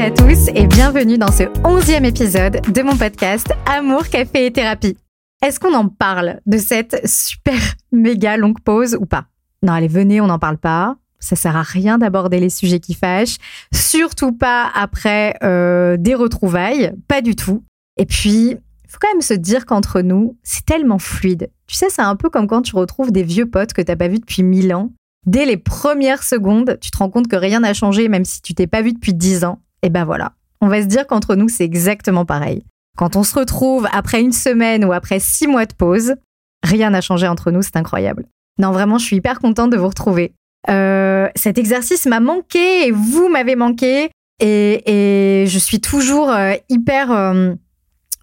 à tous et bienvenue dans ce onzième épisode de mon podcast Amour, Café et Thérapie. Est-ce qu'on en parle de cette super méga longue pause ou pas? Non, allez, venez, on n'en parle pas. Ça sert à rien d'aborder les sujets qui fâchent, surtout pas après euh, des retrouvailles, pas du tout. Et puis, il faut quand même se dire qu'entre nous, c'est tellement fluide. Tu sais, c'est un peu comme quand tu retrouves des vieux potes que t'as pas vus depuis mille ans dès les premières secondes, tu te rends compte que rien n'a changé, même si tu t'es pas vu depuis dix ans. Et ben voilà. On va se dire qu'entre nous, c'est exactement pareil. Quand on se retrouve après une semaine ou après six mois de pause, rien n'a changé entre nous, c'est incroyable. Non, vraiment, je suis hyper contente de vous retrouver. Euh, cet exercice m'a manqué et vous m'avez manqué. Et, je suis toujours euh, hyper euh,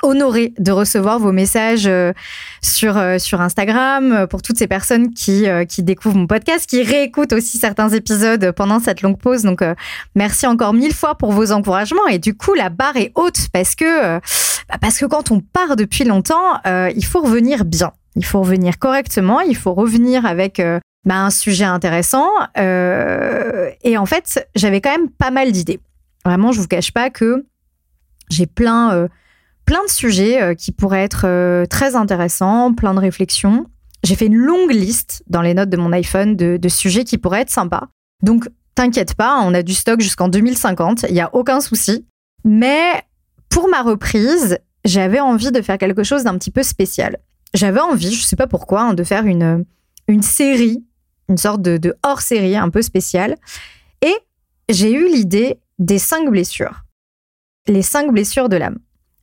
honorée de recevoir vos messages euh, sur, euh, sur Instagram euh, pour toutes ces personnes qui, qui découvrent mon podcast, qui réécoutent aussi certains épisodes pendant cette longue pause. Donc, merci encore mille fois pour vos encouragements. Et du coup, la barre est haute parce que, bah, parce que quand on part depuis longtemps, il faut revenir bien. Il faut revenir correctement. Il faut revenir avec bah, un sujet intéressant. et en fait, j'avais quand même pas mal d'idées. Vraiment, je vous cache pas que j'ai plein plein de sujets euh, qui pourraient être euh, très intéressants, plein de réflexions. J'ai fait une longue liste dans les notes de mon iPhone de, sujets qui pourraient être sympas. Donc, t'inquiète pas, on a du stock jusqu'en 2050, il n'y a aucun souci. Mais pour ma reprise, j'avais envie de faire quelque chose d'un petit peu spécial. J'avais envie, je ne sais pas pourquoi, hein, de faire une, une série, une sorte de, de hors-série un peu spéciale. Et j'ai eu l'idée des cinq blessures. Les cinq blessures de l'âme.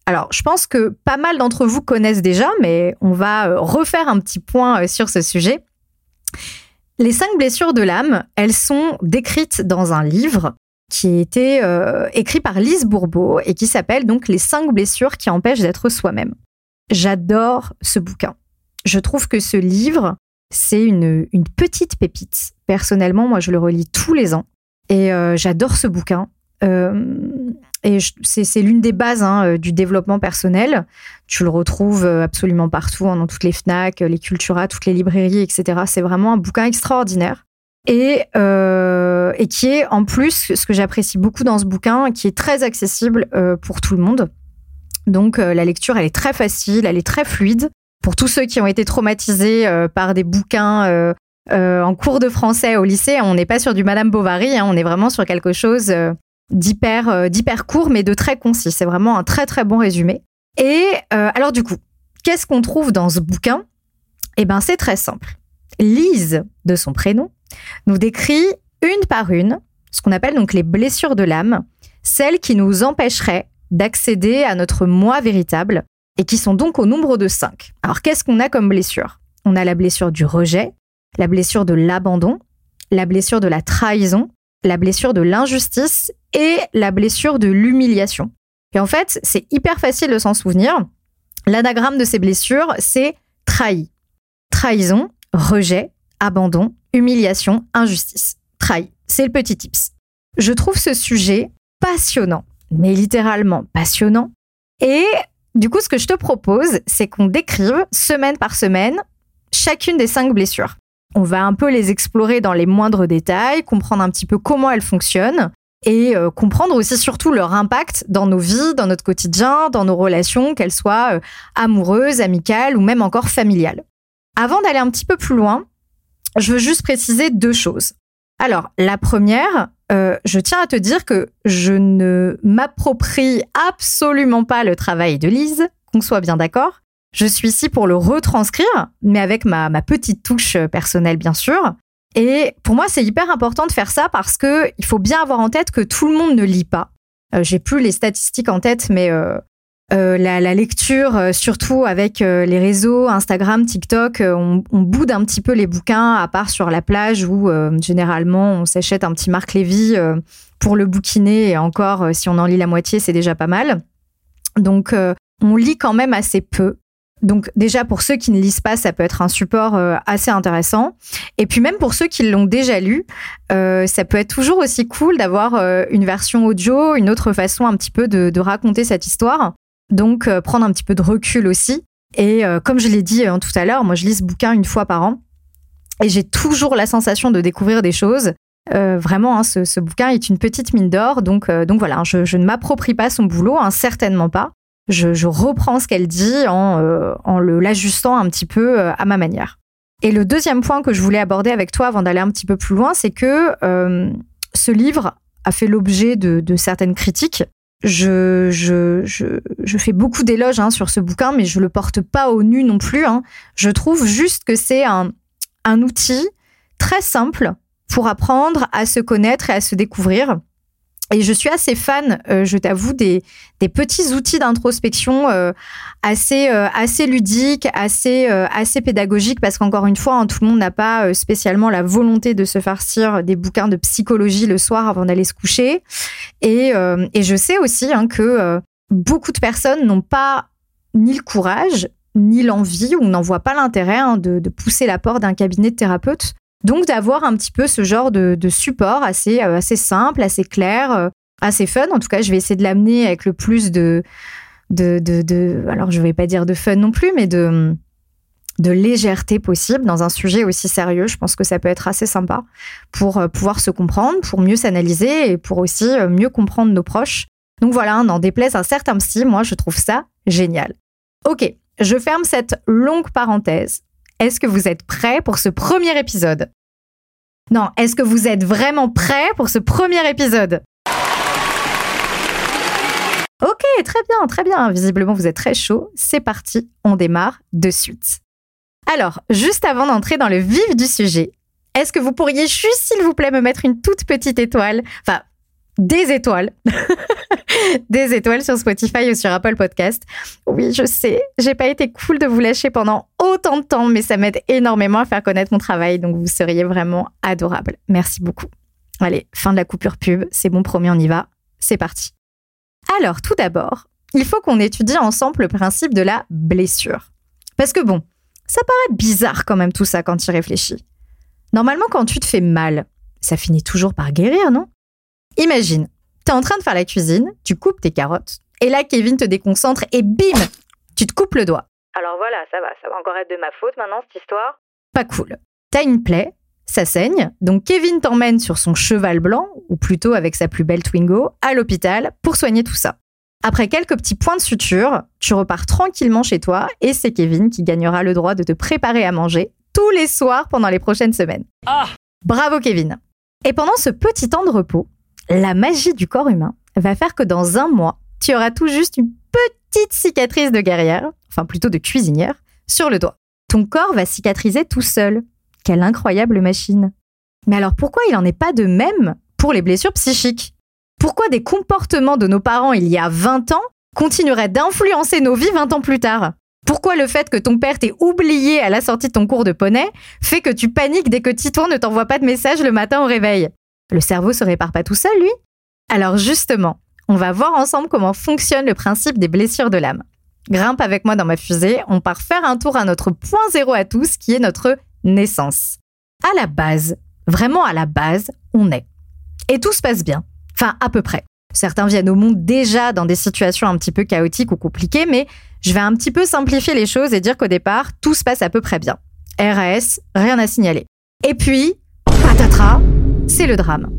Alors, je pense que pas mal d'entre vous connaissent déjà, mais on va euh, refaire un petit point euh, sur ce sujet. Les cinq blessures de l'âme, elles sont décrites dans un livre qui a été euh, écrit par Lise Bourbeau et qui s'appelle donc Les cinq blessures qui empêchent d'être soi-même. J'adore ce bouquin. Je trouve que ce livre, c'est une, petite pépite. Personnellement, moi, je le relis tous les ans et j'adore ce bouquin. Et c'est l'une des bases hein, euh, du développement personnel. Tu le retrouves euh, absolument partout, hein, dans toutes les FNAC, les Cultura, toutes les librairies, etc. C'est vraiment un bouquin extraordinaire. Et, et qui est en plus, ce que j'apprécie beaucoup dans ce bouquin, qui est très accessible pour tout le monde. Donc la lecture, elle est très facile, elle est très fluide. Pour tous ceux qui ont été traumatisés par des bouquins en cours de français au lycée, on n'est pas sur du Madame Bovary, hein, on est vraiment sur quelque chose d'hyper euh, d'hyper court mais de très concis. C'est vraiment un très très bon résumé. Et euh, alors du coup, qu'est-ce qu'on trouve dans ce bouquin? Eh ben c'est très simple. Lise, de son prénom, nous décrit une par une ce qu'on appelle donc les blessures de l'âme, celles qui nous empêcheraient d'accéder à notre moi véritable et qui sont donc au nombre de cinq. Alors qu'est-ce qu'on a comme blessure? On a la blessure du rejet, la blessure de l'abandon, la blessure de la trahison, la blessure de l'injustice et la blessure de l'humiliation. Et en fait, c'est hyper facile de s'en souvenir. L'anagramme de ces blessures, c'est trahi. Trahison, rejet, abandon, humiliation, injustice. Trahi. C'est le petit tips. Je trouve ce sujet passionnant, mais littéralement passionnant. Et du coup, ce que je te propose, c'est qu'on décrive semaine par semaine chacune des cinq blessures. On va un peu les explorer dans les moindres détails, comprendre un petit peu comment elles fonctionnent et euh, comprendre aussi surtout leur impact dans nos vies, dans notre quotidien, dans nos relations, qu'elles soient euh, amoureuses, amicales ou même encore familiales. Avant d'aller un petit peu plus loin, je veux juste préciser deux choses. Alors, la première, euh, je tiens à te dire que je ne m'approprie absolument pas le travail de Lise, qu'on soit bien d'accord. Je suis ici pour le retranscrire, mais avec ma, petite touche personnelle, bien sûr. Et pour moi, c'est hyper important de faire ça parce que il faut bien avoir en tête que tout le monde ne lit pas. Euh, j'ai plus les statistiques en tête, mais euh, euh, la, lecture, surtout avec les réseaux Instagram, TikTok, on, boude un petit peu les bouquins, à part sur la plage où généralement on s'achète un petit Marc Lévy pour le bouquiner. Et encore, si on en lit la moitié, c'est déjà pas mal. Donc, on lit quand même assez peu. Donc déjà pour ceux qui ne lisent pas, ça peut être un support euh, assez intéressant. Et puis même pour ceux qui l'ont déjà lu, euh, ça peut être toujours aussi cool d'avoir euh, une version audio, une autre façon un petit peu de, raconter cette histoire. Donc prendre un petit peu de recul aussi. Et comme je l'ai dit tout à l'heure, moi je lis ce bouquin une fois par an. Et j'ai toujours la sensation de découvrir des choses. vraiment, hein, ce, bouquin est une petite mine d'or. Donc, donc voilà, je, ne m'approprie pas son boulot, hein, certainement pas. Je, reprends ce qu'elle dit en, en l'ajustant un petit peu à ma manière. Et le deuxième point que je voulais aborder avec toi avant d'aller un petit peu plus loin, c'est que ce livre a fait l'objet de, certaines critiques. Je, fais beaucoup d'éloges hein, sur ce bouquin, mais je le porte pas au nu non plus. Hein. Je trouve juste que c'est un outil très simple pour apprendre à se connaître et à se découvrir. Et je suis assez fan, euh, je t'avoue, des, petits outils d'introspection euh, assez, euh, assez ludiques, assez, pédagogiques, parce qu'encore une fois, hein, tout le monde n'a pas spécialement la volonté de se farcir des bouquins de psychologie le soir avant d'aller se coucher. Et, je sais aussi hein, que beaucoup de personnes n'ont pas ni le courage, ni l'envie, ou n'en voient pas l'intérêt hein, de, de pousser la porte d'un cabinet de thérapeute donc d'avoir un petit peu ce genre de, support assez, euh, assez simple, assez clair, euh, assez fun. En tout cas, je vais essayer de l'amener avec le plus de, de, de, alors je vais pas dire de fun non plus, mais de, de légèreté possible dans un sujet aussi sérieux. Je pense que ça peut être assez sympa pour euh, pouvoir se comprendre, pour mieux s'analyser et pour aussi mieux comprendre nos proches. Donc voilà, n'en déplaise un certain psy, moi je trouve ça génial. Ok, je ferme cette longue parenthèse est-ce que vous êtes prêts pour ce premier épisode? Non, est-ce que vous êtes vraiment prêts pour ce premier épisode? Ok, très bien, très bien. Visiblement, vous êtes très chaud. C'est parti, on démarre de suite. Alors, juste avant d'entrer dans le vif du sujet, est-ce que vous pourriez juste, s'il vous plaît, me mettre une toute petite étoile? Enfin, des étoiles. des étoiles sur Spotify ou sur Apple Podcast. Oui, je sais, j'ai pas été cool de vous lâcher pendant autant de temps, mais ça m'aide énormément à faire connaître mon travail, donc vous seriez vraiment adorable. Merci beaucoup. Allez, fin de la coupure pub, c'est bon, promis, on y va. C'est parti. Alors, tout d'abord, il faut qu'on étudie ensemble le principe de la blessure. Parce que bon, ça paraît bizarre quand même tout ça quand tu y réfléchis. Normalement, quand tu te fais mal, ça finit toujours par guérir, non? Imagine, t'es en train de faire la cuisine, tu coupes tes carottes, et là Kevin te déconcentre et bim, tu te coupes le doigt. Alors voilà, ça va, ça va encore être de ma faute maintenant cette histoire. Pas cool. T'as une plaie, ça saigne, donc Kevin t'emmène sur son cheval blanc, ou plutôt avec sa plus belle Twingo, à l'hôpital pour soigner tout ça. Après quelques petits points de suture, tu repars tranquillement chez toi et c'est Kevin qui gagnera le droit de te préparer à manger tous les soirs pendant les prochaines semaines. Ah Bravo Kevin. Et pendant ce petit temps de repos, la magie du corps humain va faire que dans un mois, tu auras tout juste une petite cicatrice de guerrière, enfin plutôt de cuisinière, sur le doigt. Ton corps va cicatriser tout seul. Quelle incroyable machine. Mais alors pourquoi il n'en est pas de même pour les blessures psychiques? Pourquoi des comportements de nos parents il y a 20 ans continueraient d'influencer nos vies 20 ans plus tard? Pourquoi le fait que ton père t'ait oublié à la sortie de ton cours de poney fait que tu paniques dès que Titouan ne t'envoie pas de message le matin au réveil? Le cerveau se répare pas tout seul, lui Alors justement, on va voir ensemble comment fonctionne le principe des blessures de l'âme. Grimpe avec moi dans ma fusée, on part faire un tour à notre point zéro à tous, qui est notre naissance. À la base, vraiment à la base, on est. Et tout se passe bien. Enfin, à peu près. Certains viennent au monde déjà dans des situations un petit peu chaotiques ou compliquées, mais je vais un petit peu simplifier les choses et dire qu'au départ, tout se passe à peu près bien. RAS, rien à signaler. Et puis, patatras, c'est le drame.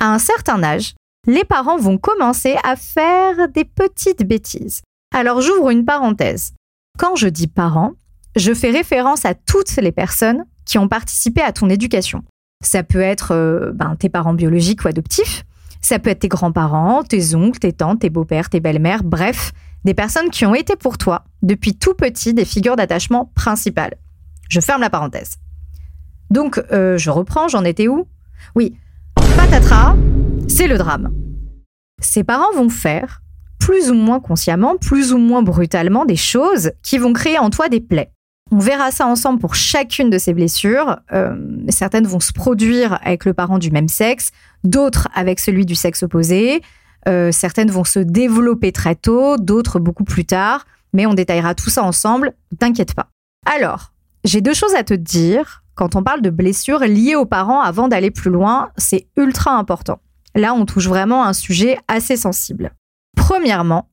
À un certain âge, les parents vont commencer à faire des petites bêtises. Alors j'ouvre une parenthèse. Quand je dis parents, je fais référence à toutes les personnes qui ont participé à ton éducation. Ça peut être euh, ben, tes parents biologiques ou adoptifs, ça peut être tes grands-parents, tes oncles, tes tantes, tes beaux-pères, tes belles-mères, bref, des personnes qui ont été pour toi, depuis tout petit, des figures d'attachement principales. Je ferme la parenthèse. Donc, euh, je reprends, j'en étais où? Oui, patatras, c'est le drame. Ses parents vont faire, plus ou moins consciemment, plus ou moins brutalement, des choses qui vont créer en toi des plaies. On verra ça ensemble pour chacune de ces blessures. Euh, certaines vont se produire avec le parent du même sexe, d'autres avec celui du sexe opposé. Euh, certaines vont se développer très tôt, d'autres beaucoup plus tard. Mais on détaillera tout ça ensemble, t'inquiète pas. Alors, j'ai deux choses à te dire quand on parle de blessures liées aux parents avant d'aller plus loin, c'est ultra important. Là, on touche vraiment un sujet assez sensible. Premièrement,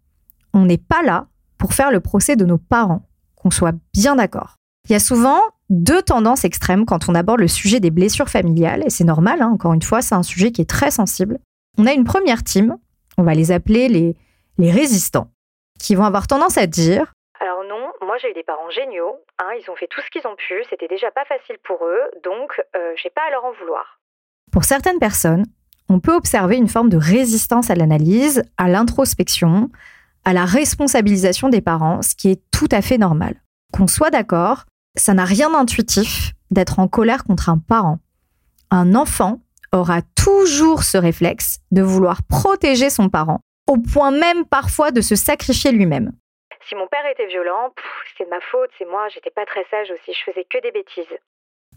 on n'est pas là pour faire le procès de nos parents, qu'on soit bien d'accord. Il y a souvent deux tendances extrêmes quand on aborde le sujet des blessures familiales, et c'est normal, hein, encore une fois, c'est un sujet qui est très sensible. On a une première team, on va les appeler les, résistants, qui vont avoir tendance à dire moi j'ai eu des parents géniaux, hein, ils ont fait tout ce qu'ils ont pu, c'était déjà pas facile pour eux, donc euh, j'ai pas à leur en vouloir. Pour certaines personnes, on peut observer une forme de résistance à l'analyse, à l'introspection, à la responsabilisation des parents, ce qui est tout à fait normal. Qu'on soit d'accord, ça n'a rien d'intuitif d'être en colère contre un parent. Un enfant aura toujours ce réflexe de vouloir protéger son parent, au point même parfois de se sacrifier lui-même. Si mon père était violent, c'est de ma faute, c'est moi, j'étais pas très sage aussi, je faisais que des bêtises.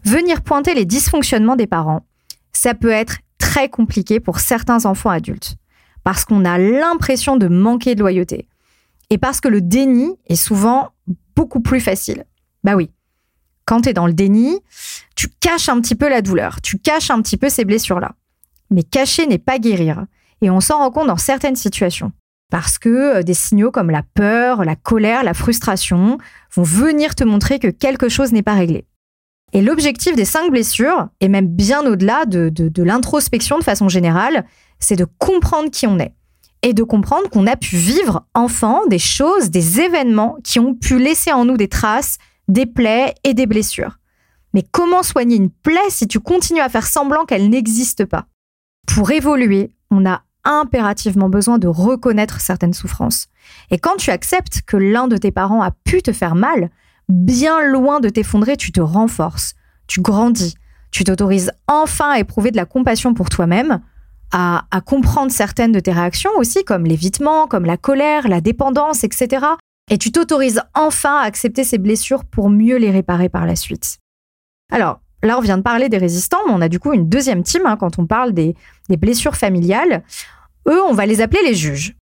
Venir pointer les dysfonctionnements des parents, ça peut être très compliqué pour certains enfants adultes, parce qu'on a l'impression de manquer de loyauté, et parce que le déni est souvent beaucoup plus facile. Bah oui, quand tu es dans le déni, tu caches un petit peu la douleur, tu caches un petit peu ces blessures-là. Mais cacher n'est pas guérir, et on s'en rend compte dans certaines situations. Parce que euh, des signaux comme la peur, la colère, la frustration vont venir te montrer que quelque chose n'est pas réglé. Et l'objectif des cinq blessures, et même bien au-delà de, de, l'introspection de façon générale, c'est de comprendre qui on est. Et de comprendre qu'on a pu vivre enfant des choses, des événements qui ont pu laisser en nous des traces, des plaies et des blessures. Mais comment soigner une plaie si tu continues à faire semblant qu'elle n'existe pas? Pour évoluer, on a impérativement besoin de reconnaître certaines souffrances. Et quand tu acceptes que l'un de tes parents a pu te faire mal, bien loin de t'effondrer, tu te renforces, tu grandis, tu t'autorises enfin à éprouver de la compassion pour toi-même, à, comprendre certaines de tes réactions aussi, comme l'évitement, comme la colère, la dépendance, etc. Et tu t'autorises enfin à accepter ces blessures pour mieux les réparer par la suite. Alors, là, on vient de parler des résistants, mais on a du coup une deuxième team hein, quand on parle des, des blessures familiales. Eux, on va les appeler les juges.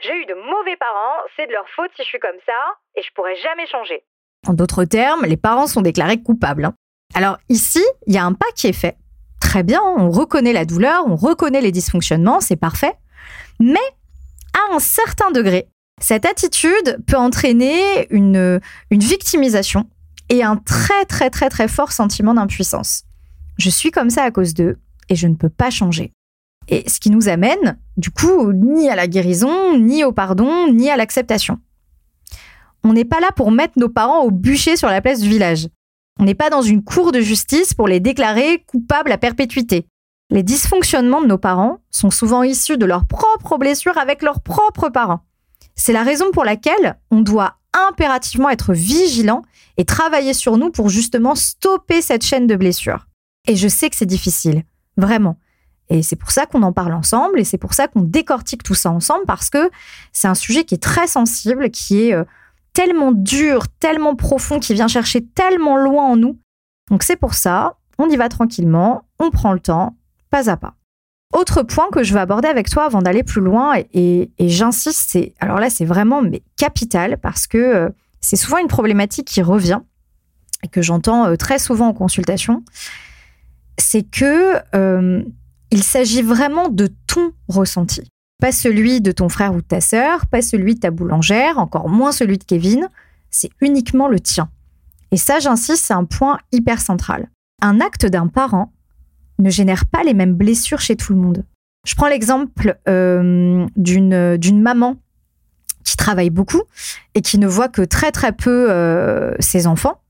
J'ai eu de mauvais parents, c'est de leur faute si je suis comme ça, et je pourrais jamais changer. En d'autres termes, les parents sont déclarés coupables. Hein. Alors ici, il y a un pas qui est fait. Très bien, on reconnaît la douleur, on reconnaît les dysfonctionnements, c'est parfait. Mais à un certain degré, cette attitude peut entraîner une, une victimisation et un très très très très fort sentiment d'impuissance. Je suis comme ça à cause d'eux et je ne peux pas changer. Et ce qui nous amène, du coup, ni à la guérison, ni au pardon, ni à l'acceptation. On n'est pas là pour mettre nos parents au bûcher sur la place du village. On n'est pas dans une cour de justice pour les déclarer coupables à perpétuité. Les dysfonctionnements de nos parents sont souvent issus de leurs propres blessures avec leurs propres parents. C'est la raison pour laquelle on doit impérativement être vigilant et travailler sur nous pour justement stopper cette chaîne de blessures. Et je sais que c'est difficile, vraiment. Et c'est pour ça qu'on en parle ensemble et c'est pour ça qu'on décortique tout ça ensemble parce que c'est un sujet qui est très sensible, qui est euh, tellement dur, tellement profond, qui vient chercher tellement loin en nous. Donc c'est pour ça, on y va tranquillement, on prend le temps, pas à pas. Autre point que je veux aborder avec toi avant d'aller plus loin, et, j'insiste, c'est alors là c'est vraiment mais capital parce que euh, c'est souvent une problématique qui revient et que j'entends euh, très souvent en consultation, c'est que il s'agit vraiment de ton ressenti. Pas celui de ton frère ou de ta sœur, pas celui de ta boulangère, encore moins celui de Kevin. C'est uniquement le tien. Et ça, j'insiste, c'est un point hyper central. Un acte d'un parent ne génère pas les mêmes blessures chez tout le monde. Je prends l'exemple euh, d'une maman qui travaille beaucoup et qui ne voit que très très peu euh, ses enfants.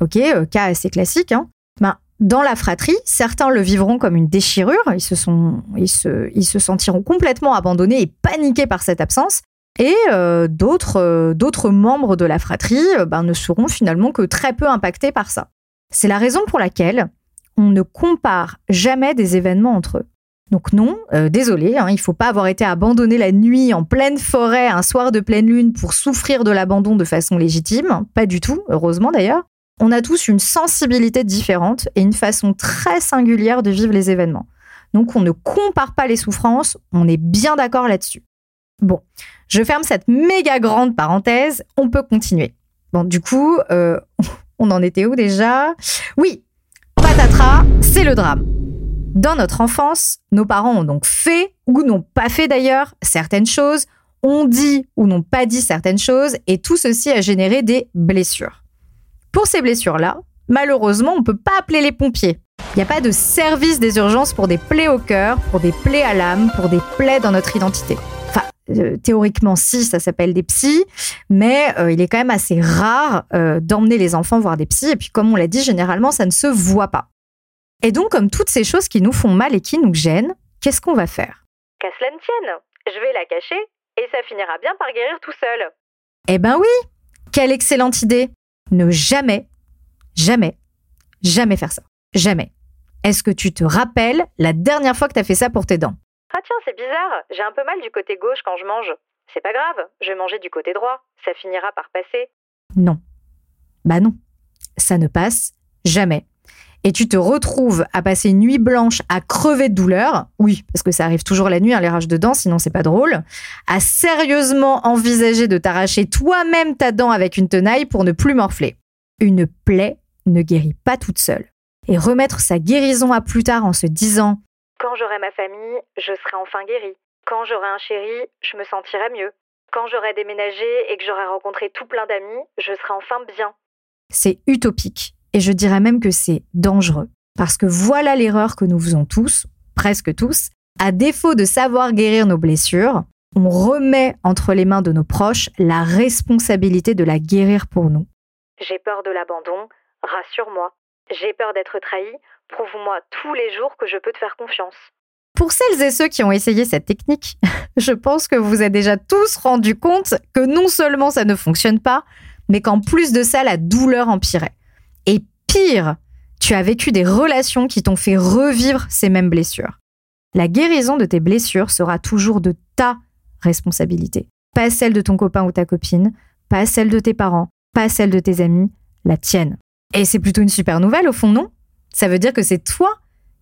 Ok, euh, cas assez classique. Hein. Ben, dans la fratrie, certains le vivront comme une déchirure, ils se, sentiront complètement abandonnés et paniqués par cette absence. Et euh, d'autres, euh, d'autres membres de la fratrie euh, ben, ne seront finalement que très peu impactés par ça. C'est la raison pour laquelle on ne compare jamais des événements entre eux. Donc non, désolé, hein, il ne faut pas avoir été abandonné la nuit en pleine forêt un soir de pleine lune pour souffrir de l'abandon de façon légitime, pas du tout, heureusement d'ailleurs on a tous une sensibilité différente et une façon très singulière de vivre les événements. Donc on ne compare pas les souffrances, on est bien d'accord là-dessus. Bon, je ferme cette méga grande parenthèse, on peut continuer. Bon, du coup, euh, on en était où déjà? Oui, patatras, c'est le drame. Dans notre enfance, nos parents ont donc fait, ou n'ont pas fait d'ailleurs, certaines choses, ont dit ou n'ont pas dit certaines choses, et tout ceci a généré des blessures. Pour ces blessures-là, malheureusement, on peut pas appeler les pompiers. Il n'y a pas de service des urgences pour des plaies au cœur, pour des plaies à l'âme, pour des plaies dans notre identité. Enfin, euh, théoriquement, si, ça s'appelle des psys, mais euh, il est quand même assez rare euh, d'emmener les enfants voir des psys. Et puis, comme on l'a dit, généralement, ça ne se voit pas. Et donc, comme toutes ces choses qui nous font mal et qui nous gênent, qu'est-ce qu'on va faire? Qu'à cela ne tienne, je vais la cacher et ça finira bien par guérir tout seul. Eh ben oui Quelle excellente idée Ne jamais, jamais, jamais faire ça. Jamais. Est-ce que tu te rappelles la dernière fois que tu as fait ça pour tes dents? Ah tiens, c'est bizarre, j'ai un peu mal du côté gauche quand je mange. C'est pas grave, je vais manger du côté droit, ça finira par passer. Non. Bah non. Ça ne passe jamais. Et tu te retrouves à passer une nuit blanche à crever de douleur, oui, parce que ça arrive toujours la nuit, hein, les rages de dents, sinon c'est pas drôle, à sérieusement envisager de t'arracher toi-même ta dent avec une tenaille pour ne plus morfler. Une plaie ne guérit pas toute seule. Et remettre sa guérison à plus tard en se disant Quand j'aurai ma famille, je serai enfin guérie. Quand j'aurai un chéri, je me sentirai mieux. Quand j'aurai déménagé et que j'aurai rencontré tout plein d'amis, je serai enfin bien. c'est utopique. Et je dirais même que c'est dangereux. Parce que voilà l'erreur que nous faisons tous, presque tous. À défaut de savoir guérir nos blessures, on remet entre les mains de nos proches la responsabilité de la guérir pour nous. J'ai peur de l'abandon, rassure-moi. J'ai peur d'être trahi, prouve-moi tous les jours que je peux te faire confiance. Pour celles et ceux qui ont essayé cette technique, je pense que vous vous êtes déjà tous rendu compte que non seulement ça ne fonctionne pas, mais qu'en plus de ça, la douleur empirait. Pire, tu as vécu des relations qui t'ont fait revivre ces mêmes blessures. La guérison de tes blessures sera toujours de ta responsabilité, pas celle de ton copain ou ta copine, pas celle de tes parents, pas celle de tes amis, la tienne. Et c'est plutôt une super nouvelle au fond, non? Ça veut dire que c'est toi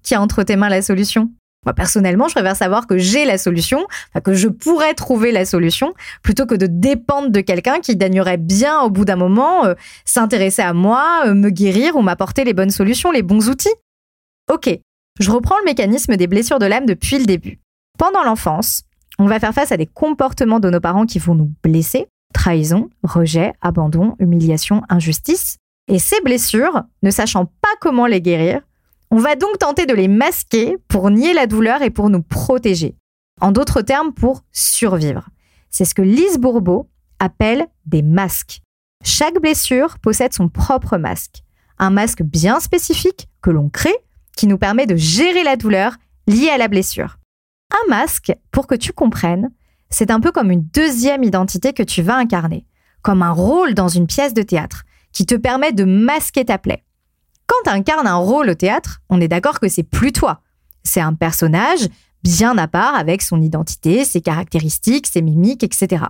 qui as entre tes mains la solution? Moi, personnellement, je préfère savoir que j'ai la solution, que je pourrais trouver la solution, plutôt que de dépendre de quelqu'un qui daignerait bien, au bout d'un moment, euh, s'intéresser à moi, euh, me guérir ou m'apporter les bonnes solutions, les bons outils. Ok, je reprends le mécanisme des blessures de l'âme depuis le début. Pendant l'enfance, on va faire face à des comportements de nos parents qui vont nous blesser, trahison, rejet, abandon, humiliation, injustice. Et ces blessures, ne sachant pas comment les guérir, on va donc tenter de les masquer pour nier la douleur et pour nous protéger. En d'autres termes, pour survivre. C'est ce que Lise Bourbeau appelle des masques. Chaque blessure possède son propre masque. Un masque bien spécifique que l'on crée qui nous permet de gérer la douleur liée à la blessure. Un masque, pour que tu comprennes, c'est un peu comme une deuxième identité que tu vas incarner, comme un rôle dans une pièce de théâtre qui te permet de masquer ta plaie. Quand tu incarnes un rôle au théâtre, on est d'accord que c'est plus toi. C'est un personnage bien à part avec son identité, ses caractéristiques, ses mimiques, etc.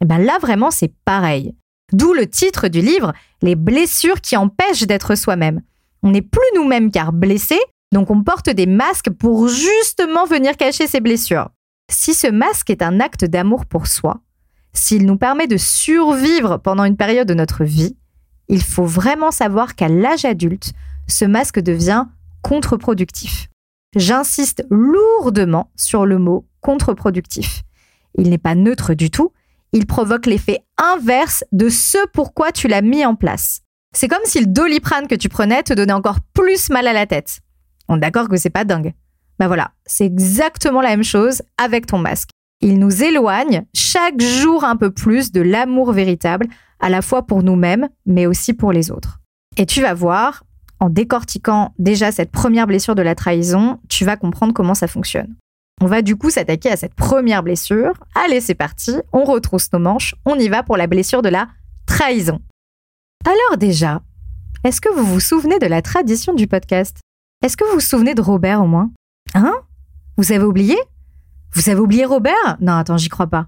Et ben là vraiment c'est pareil. D'où le titre du livre, Les blessures qui empêchent d'être soi-même. On n'est plus nous-mêmes car blessés, donc on porte des masques pour justement venir cacher ces blessures. Si ce masque est un acte d'amour pour soi, s'il nous permet de survivre pendant une période de notre vie, il faut vraiment savoir qu'à l'âge adulte, ce masque devient contre-productif. J'insiste lourdement sur le mot contre-productif. Il n'est pas neutre du tout, il provoque l'effet inverse de ce pourquoi tu l'as mis en place. C'est comme si le doliprane que tu prenais te donnait encore plus mal à la tête. On est d'accord que c'est pas dingue. Ben voilà, c'est exactement la même chose avec ton masque. Il nous éloigne chaque jour un peu plus de l'amour véritable, à la fois pour nous-mêmes, mais aussi pour les autres. Et tu vas voir, en décortiquant déjà cette première blessure de la trahison, tu vas comprendre comment ça fonctionne. On va du coup s'attaquer à cette première blessure. Allez, c'est parti, on retrousse nos manches, on y va pour la blessure de la trahison. Alors déjà, est-ce que vous vous souvenez de la tradition du podcast? Est-ce que vous vous souvenez de Robert au moins? Hein? Vous avez oublié? Vous avez oublié Robert? Non, attends, j'y crois pas.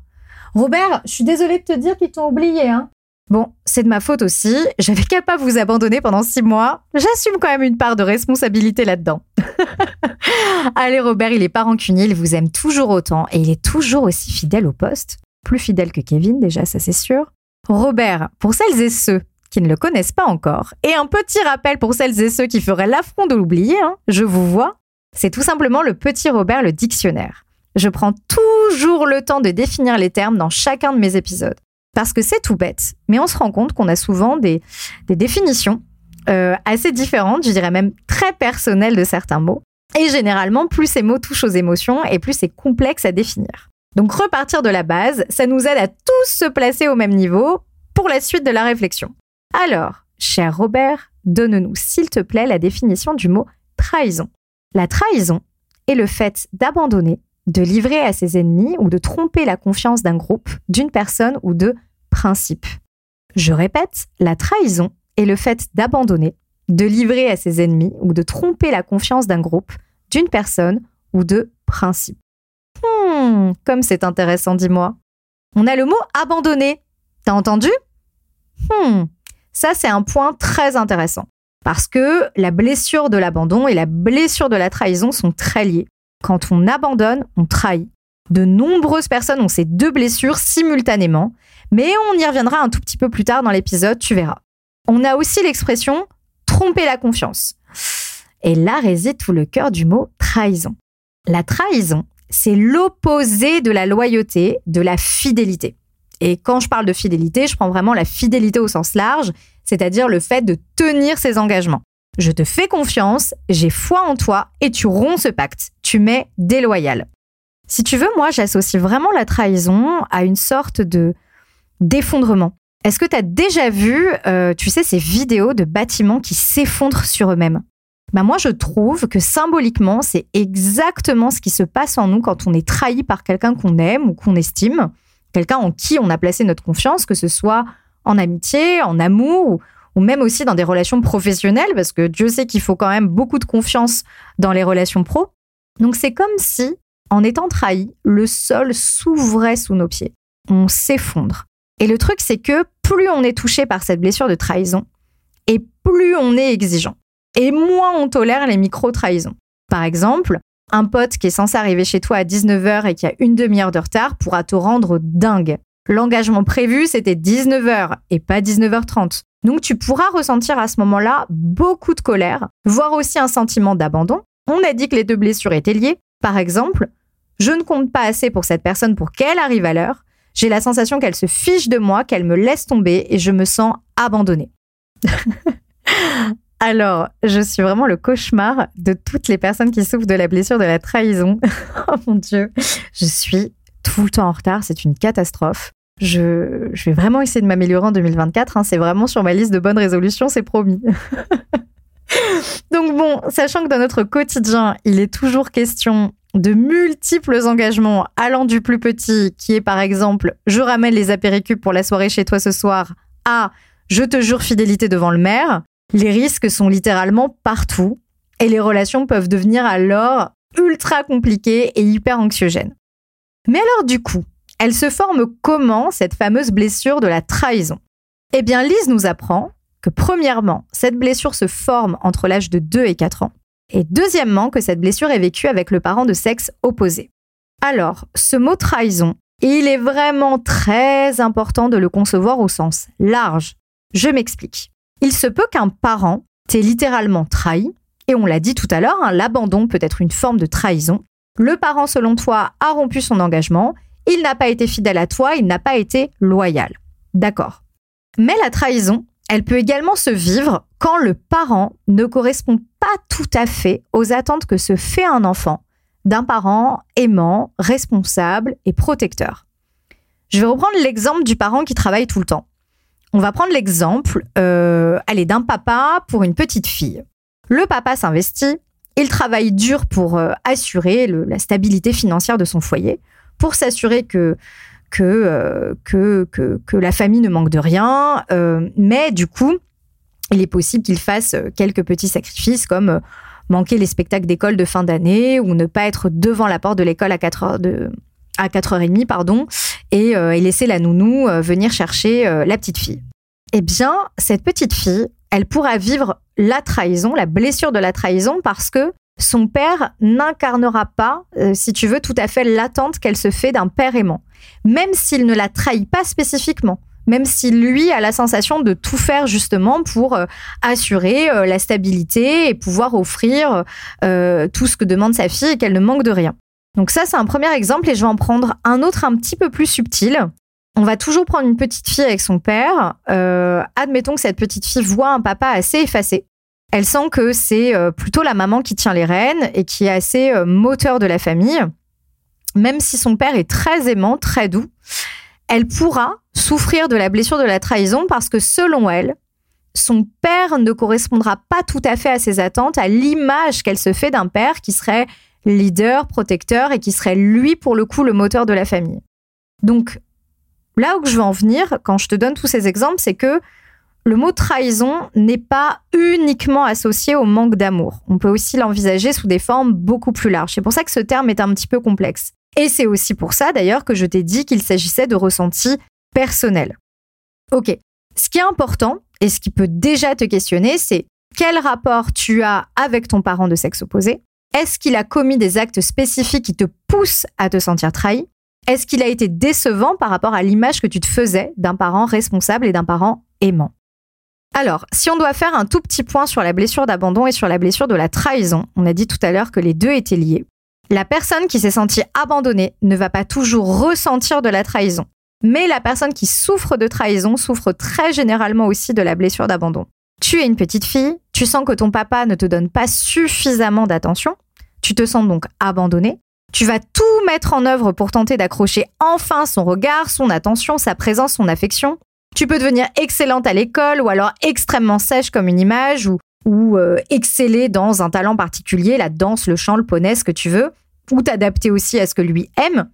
Robert, je suis désolée de te dire qu'ils t'ont oublié, hein Bon, c'est de ma faute aussi. J'avais qu'à pas vous abandonner pendant six mois. J'assume quand même une part de responsabilité là-dedans. Allez, Robert, il est pas rancunier, il vous aime toujours autant et il est toujours aussi fidèle au poste. Plus fidèle que Kevin, déjà, ça c'est sûr. Robert, pour celles et ceux qui ne le connaissent pas encore, et un petit rappel pour celles et ceux qui feraient l'affront de l'oublier, hein, je vous vois, c'est tout simplement le petit Robert le dictionnaire. Je prends toujours le temps de définir les termes dans chacun de mes épisodes. Parce que c'est tout bête, mais on se rend compte qu'on a souvent des, définitions euh, assez différentes, je dirais même très personnelles de certains mots. Et généralement, plus ces mots touchent aux émotions et plus c'est complexe à définir. Donc repartir de la base, ça nous aide à tous se placer au même niveau pour la suite de la réflexion. Alors, cher Robert, donne-nous s'il te plaît la définition du mot trahison. La trahison est le fait d'abandonner, de livrer à ses ennemis ou de tromper la confiance d'un groupe, d'une personne ou de principe. Je répète, la trahison est le fait d'abandonner, de livrer à ses ennemis ou de tromper la confiance d'un groupe, d'une personne ou de principe. Hmm, comme c'est intéressant, dis-moi. On a le mot abandonner. T'as entendu? Hmm, ça c'est un point très intéressant. Parce que la blessure de l'abandon et la blessure de la trahison sont très liées. Quand on abandonne, on trahit. De nombreuses personnes ont ces deux blessures simultanément, mais on y reviendra un tout petit peu plus tard dans l'épisode, tu verras. On a aussi l'expression tromper la confiance. Et là réside tout le cœur du mot trahison. La trahison, c'est l'opposé de la loyauté, de la fidélité. Et quand je parle de fidélité, je prends vraiment la fidélité au sens large, c'est-à-dire le fait de tenir ses engagements. Je te fais confiance, j'ai foi en toi et tu romps ce pacte. Tu m'es déloyal. Si tu veux, moi, j'associe vraiment la trahison à une sorte de d'effondrement. Est-ce que tu as déjà vu, euh, tu sais, ces vidéos de bâtiments qui s'effondrent sur eux-mêmes? Ben moi, je trouve que symboliquement, c'est exactement ce qui se passe en nous quand on est trahi par quelqu'un qu'on aime ou qu'on estime, quelqu'un en qui on a placé notre confiance, que ce soit en amitié, en amour ou, ou même aussi dans des relations professionnelles, parce que Dieu sait qu'il faut quand même beaucoup de confiance dans les relations pro. Donc c'est comme si, en étant trahi, le sol s'ouvrait sous nos pieds. On s'effondre. Et le truc, c'est que plus on est touché par cette blessure de trahison, et plus on est exigeant. Et moins on tolère les micro-trahisons. Par exemple, un pote qui est censé arriver chez toi à 19h et qui a une demi-heure de retard pourra te rendre dingue. L'engagement prévu, c'était 19h et pas 19h30. Donc tu pourras ressentir à ce moment-là beaucoup de colère, voire aussi un sentiment d'abandon. On a dit que les deux blessures étaient liées. Par exemple, je ne compte pas assez pour cette personne pour qu'elle arrive à l'heure. J'ai la sensation qu'elle se fiche de moi, qu'elle me laisse tomber et je me sens abandonnée. Alors, je suis vraiment le cauchemar de toutes les personnes qui souffrent de la blessure de la trahison. oh mon Dieu, je suis tout le temps en retard, c'est une catastrophe. Je, vais vraiment essayer de m'améliorer en 2024, hein. c'est vraiment sur ma liste de bonnes résolutions, c'est promis. Donc bon, sachant que dans notre quotidien, il est toujours question de multiples engagements allant du plus petit, qui est par exemple je ramène les apéricubes pour la soirée chez toi ce soir, à je te jure fidélité devant le maire, les risques sont littéralement partout et les relations peuvent devenir alors ultra compliquées et hyper anxiogènes. Mais alors du coup, elle se forme comment cette fameuse blessure de la trahison? Eh bien, Lise nous apprend que premièrement, cette blessure se forme entre l'âge de 2 et 4 ans, et deuxièmement, que cette blessure est vécue avec le parent de sexe opposé. Alors, ce mot trahison, il est vraiment très important de le concevoir au sens large. Je m'explique. Il se peut qu'un parent t'ait littéralement trahi, et on l'a dit tout à l'heure, hein, l'abandon peut être une forme de trahison. Le parent, selon toi, a rompu son engagement, il n'a pas été fidèle à toi, il n'a pas été loyal. D'accord. Mais la trahison, elle peut également se vivre quand le parent ne correspond pas tout à fait aux attentes que se fait un enfant d'un parent aimant, responsable et protecteur. Je vais reprendre l'exemple du parent qui travaille tout le temps. On va prendre l'exemple, euh, d'un papa pour une petite fille. Le papa s'investit, il travaille dur pour euh, assurer la stabilité financière de son foyer, pour s'assurer que euh, que, que, que, la famille ne manque de rien, euh, mais du coup, il est possible qu'il fasse quelques petits sacrifices comme manquer les spectacles d'école de fin d'année ou ne pas être devant la porte de l'école à 4 heures de à 4h30 pardon et, laisser la nounou venir chercher la petite fille. Eh bien, cette petite fille, elle pourra vivre la trahison, la blessure de la trahison parce que son père n'incarnera pas, euh, si tu veux, tout à fait l'attente qu'elle se fait d'un père aimant. Même s'il ne la trahit pas spécifiquement, même si lui a la sensation de tout faire justement pour euh, assurer euh, la stabilité et pouvoir offrir tout ce que demande sa fille et qu'elle ne manque de rien. Donc ça, c'est un premier exemple et je vais en prendre un autre un petit peu plus subtil. on va toujours prendre une petite fille avec son père. Euh, admettons que cette petite fille voit un papa assez effacé. Elle sent que c'est euh, plutôt la maman qui tient les rênes et qui est assez euh, moteur de la famille. Même si son père est très aimant, très doux, elle pourra souffrir de la blessure de la trahison parce que selon elle, son père ne correspondra pas tout à fait à ses attentes, à l'image qu'elle se fait d'un père qui serait leader, protecteur et qui serait lui pour le coup le moteur de la famille. Donc là où je veux en venir quand je te donne tous ces exemples, c'est que le mot trahison n'est pas uniquement associé au manque d'amour. On peut aussi l'envisager sous des formes beaucoup plus larges. C'est pour ça que ce terme est un petit peu complexe. Et c'est aussi pour ça d'ailleurs que je t'ai dit qu'il s'agissait de ressentis personnels. Ok, ce qui est important et ce qui peut déjà te questionner, c'est quel rapport tu as avec ton parent de sexe opposé? Est-ce qu'il a commis des actes spécifiques qui te poussent à te sentir trahi? Est-ce qu'il a été décevant par rapport à l'image que tu te faisais d'un parent responsable et d'un parent aimant? Alors, si on doit faire un tout petit point sur la blessure d'abandon et sur la blessure de la trahison, on a dit tout à l'heure que les deux étaient liés. La personne qui s'est sentie abandonnée ne va pas toujours ressentir de la trahison. Mais la personne qui souffre de trahison souffre très généralement aussi de la blessure d'abandon. Tu es une petite fille, tu sens que ton papa ne te donne pas suffisamment d'attention, tu te sens donc abandonnée, tu vas tout mettre en œuvre pour tenter d'accrocher enfin son regard, son attention, sa présence, son affection. Tu peux devenir excellente à l'école ou alors extrêmement sèche comme une image ou, ou euh, exceller dans un talent particulier, la danse, le chant, le poney, ce que tu veux ou t'adapter aussi à ce que lui aime.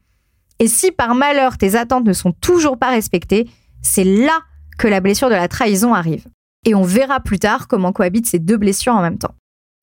Et si par malheur tes attentes ne sont toujours pas respectées, c'est là que la blessure de la trahison arrive. Et on verra plus tard comment cohabitent ces deux blessures en même temps.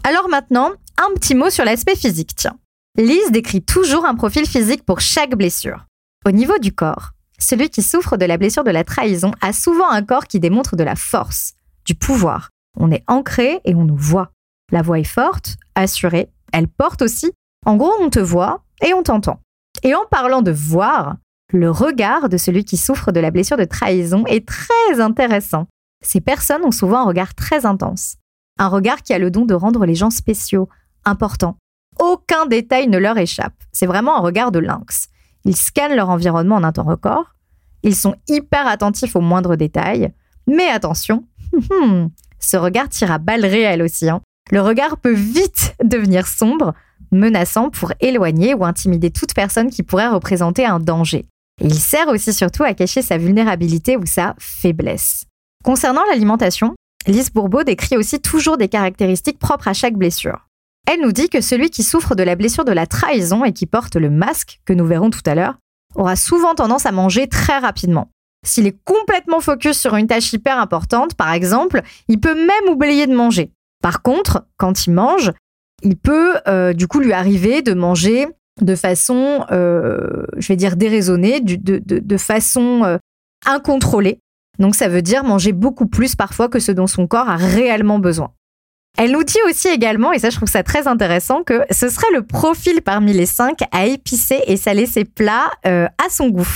Alors maintenant, un petit mot sur l'aspect physique, tiens. Lise décrit toujours un profil physique pour chaque blessure. Au niveau du corps, celui qui souffre de la blessure de la trahison a souvent un corps qui démontre de la force, du pouvoir. On est ancré et on nous voit. La voix est forte, assurée, elle porte aussi, en gros, on te voit et on t'entend. Et en parlant de voir, le regard de celui qui souffre de la blessure de trahison est très intéressant. Ces personnes ont souvent un regard très intense. Un regard qui a le don de rendre les gens spéciaux, importants. Aucun détail ne leur échappe. C'est vraiment un regard de lynx. Ils scannent leur environnement en un temps record. Ils sont hyper attentifs aux moindres détails. Mais attention, ce regard tire à balles réelles aussi. Hein. Le regard peut vite devenir sombre, menaçant pour éloigner ou intimider toute personne qui pourrait représenter un danger. il sert aussi surtout à cacher sa vulnérabilité ou sa faiblesse. Concernant l'alimentation, Lise Bourbeau décrit aussi toujours des caractéristiques propres à chaque blessure. Elle nous dit que celui qui souffre de la blessure de la trahison et qui porte le masque, que nous verrons tout à l'heure, aura souvent tendance à manger très rapidement. S'il est complètement focus sur une tâche hyper importante, par exemple, il peut même oublier de manger. Par contre, quand il mange, il peut euh, du coup lui arriver de manger de façon, euh, je vais dire déraisonnée, de, façon euh, incontrôlée. Donc ça veut dire manger beaucoup plus parfois que ce dont son corps a réellement besoin. Elle nous dit aussi également, et ça je trouve ça très intéressant, que ce serait le profil parmi les cinq à épicer et saler ses plats à son goût.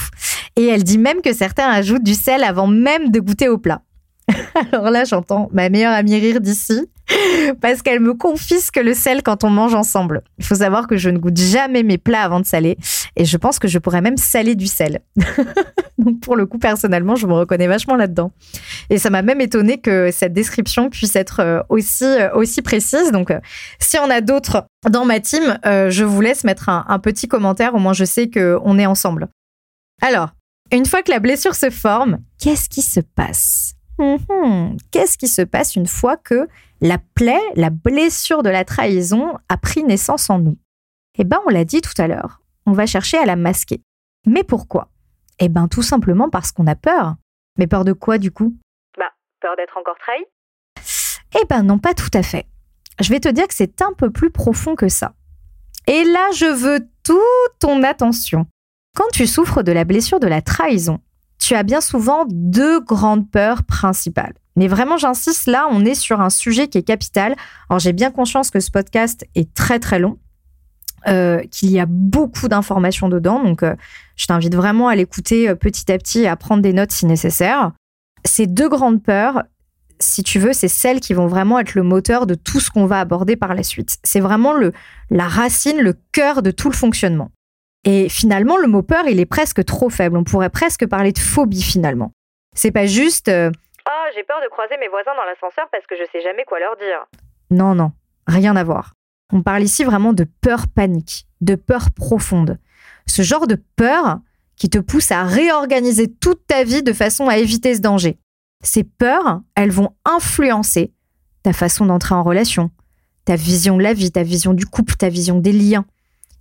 Et elle dit même que certains ajoutent du sel avant même de goûter au plat. Alors là, j'entends ma meilleure amie rire d'ici parce qu'elle me confisque le sel quand on mange ensemble. Il faut savoir que je ne goûte jamais mes plats avant de saler et je pense que je pourrais même saler du sel. Donc pour le coup, personnellement, je me reconnais vachement là-dedans. Et ça m'a même étonné que cette description puisse être euh, aussi, euh, aussi précise. Donc euh, si on a d'autres dans ma team, je vous laisse mettre un, un petit commentaire, au moins je sais qu'on est ensemble. Alors, une fois que la blessure se forme, qu'est-ce qui se passe? Mhm. Qu'est-ce qui se passe une fois que la plaie, la blessure de la trahison a pris naissance en nous Eh bien, on l'a dit tout à l'heure, on va chercher à la masquer. Mais pourquoi? Eh bien, tout simplement parce qu'on a peur. Mais peur de quoi, du coup? Bah, peur d'être encore trahi Eh ben non, pas tout à fait. Je vais te dire que c'est un peu plus profond que ça. Et là, je veux toute ton attention. Quand tu souffres de la blessure de la trahison, tu as bien souvent deux grandes peurs principales. Mais vraiment, j'insiste, là, on est sur un sujet qui est capital. Alors, j'ai bien conscience que ce podcast est très, très long, euh, qu'il y a beaucoup d'informations dedans. Donc, euh, je t'invite vraiment à l'écouter euh, petit à petit et à prendre des notes si nécessaire. Ces deux grandes peurs, si tu veux, c'est celles qui vont vraiment être le moteur de tout ce qu'on va aborder par la suite. C'est vraiment le, la racine, le cœur de tout le fonctionnement. Et finalement, le mot peur, il est presque trop faible. On pourrait presque parler de phobie finalement. C'est pas juste j'ai peur de croiser mes voisins dans l'ascenseur parce que je sais jamais quoi leur dire. Non, non, rien à voir. On parle ici vraiment de peur panique, de peur profonde. Ce genre de peur qui te pousse à réorganiser toute ta vie de façon à éviter ce danger. Ces peurs, elles vont influencer ta façon d'entrer en relation, ta vision de la vie, ta vision du couple, ta vision des liens.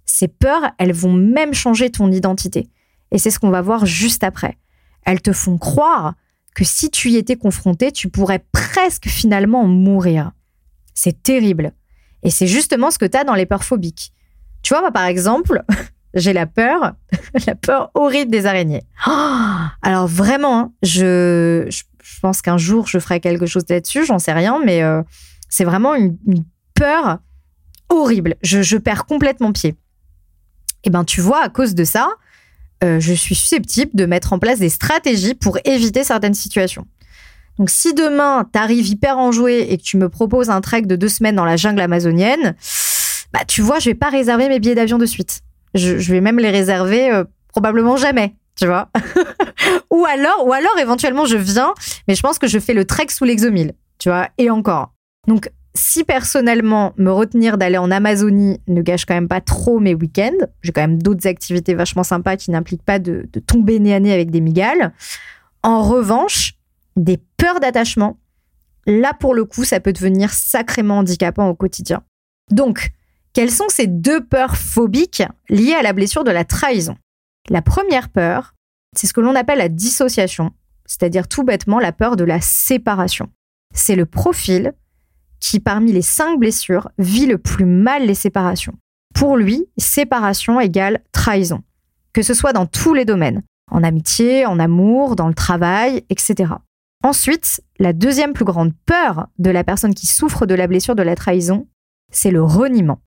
Ces peurs, elles vont même changer ton identité. Et c'est ce qu'on va voir juste après. Elles te font croire que si tu y étais confronté, tu pourrais presque finalement mourir. C'est terrible. Et c'est justement ce que tu as dans les peurs phobiques. Tu vois, par exemple, j'ai la peur, la peur horrible des araignées. alors vraiment, hein, je, je, pense qu'un jour, je ferai quelque chose là-dessus, j'en sais rien, mais euh, c'est vraiment une, peur horrible. Je, je perds complètement pied. Et eh ben, tu vois, à cause de ça, euh, je suis susceptible de mettre en place des stratégies pour éviter certaines situations. Donc, si demain, tu arrives hyper enjoué et que tu me proposes un trek de deux semaines dans la jungle amazonienne, bah, tu vois, je vais pas réserver mes billets d'avion de suite. Je, vais même les réserver euh, probablement jamais, tu vois. ou alors, ou alors, éventuellement, je viens, mais je pense que je fais le trek sous l'exomile, tu vois, et encore. Donc, si personnellement, me retenir d'aller en Amazonie ne gâche quand même pas trop mes week-ends, j'ai quand même d'autres activités vachement sympas qui n'impliquent pas de, tomber nez à nez avec des migales. En revanche, des peurs d'attachement, là pour le coup, ça peut devenir sacrément handicapant au quotidien. Donc, quelles sont ces deux peurs phobiques liées à la blessure de la trahison? La première peur, c'est ce que l'on appelle la dissociation, c'est-à-dire tout bêtement la peur de la séparation. C'est le profil qui, parmi les cinq blessures, vit le plus mal les séparations. Pour lui, séparation égale trahison, que ce soit dans tous les domaines, en amitié, en amour, dans le travail, etc. Ensuite, la deuxième plus grande peur de la personne qui souffre de la blessure de la trahison, c'est le reniement.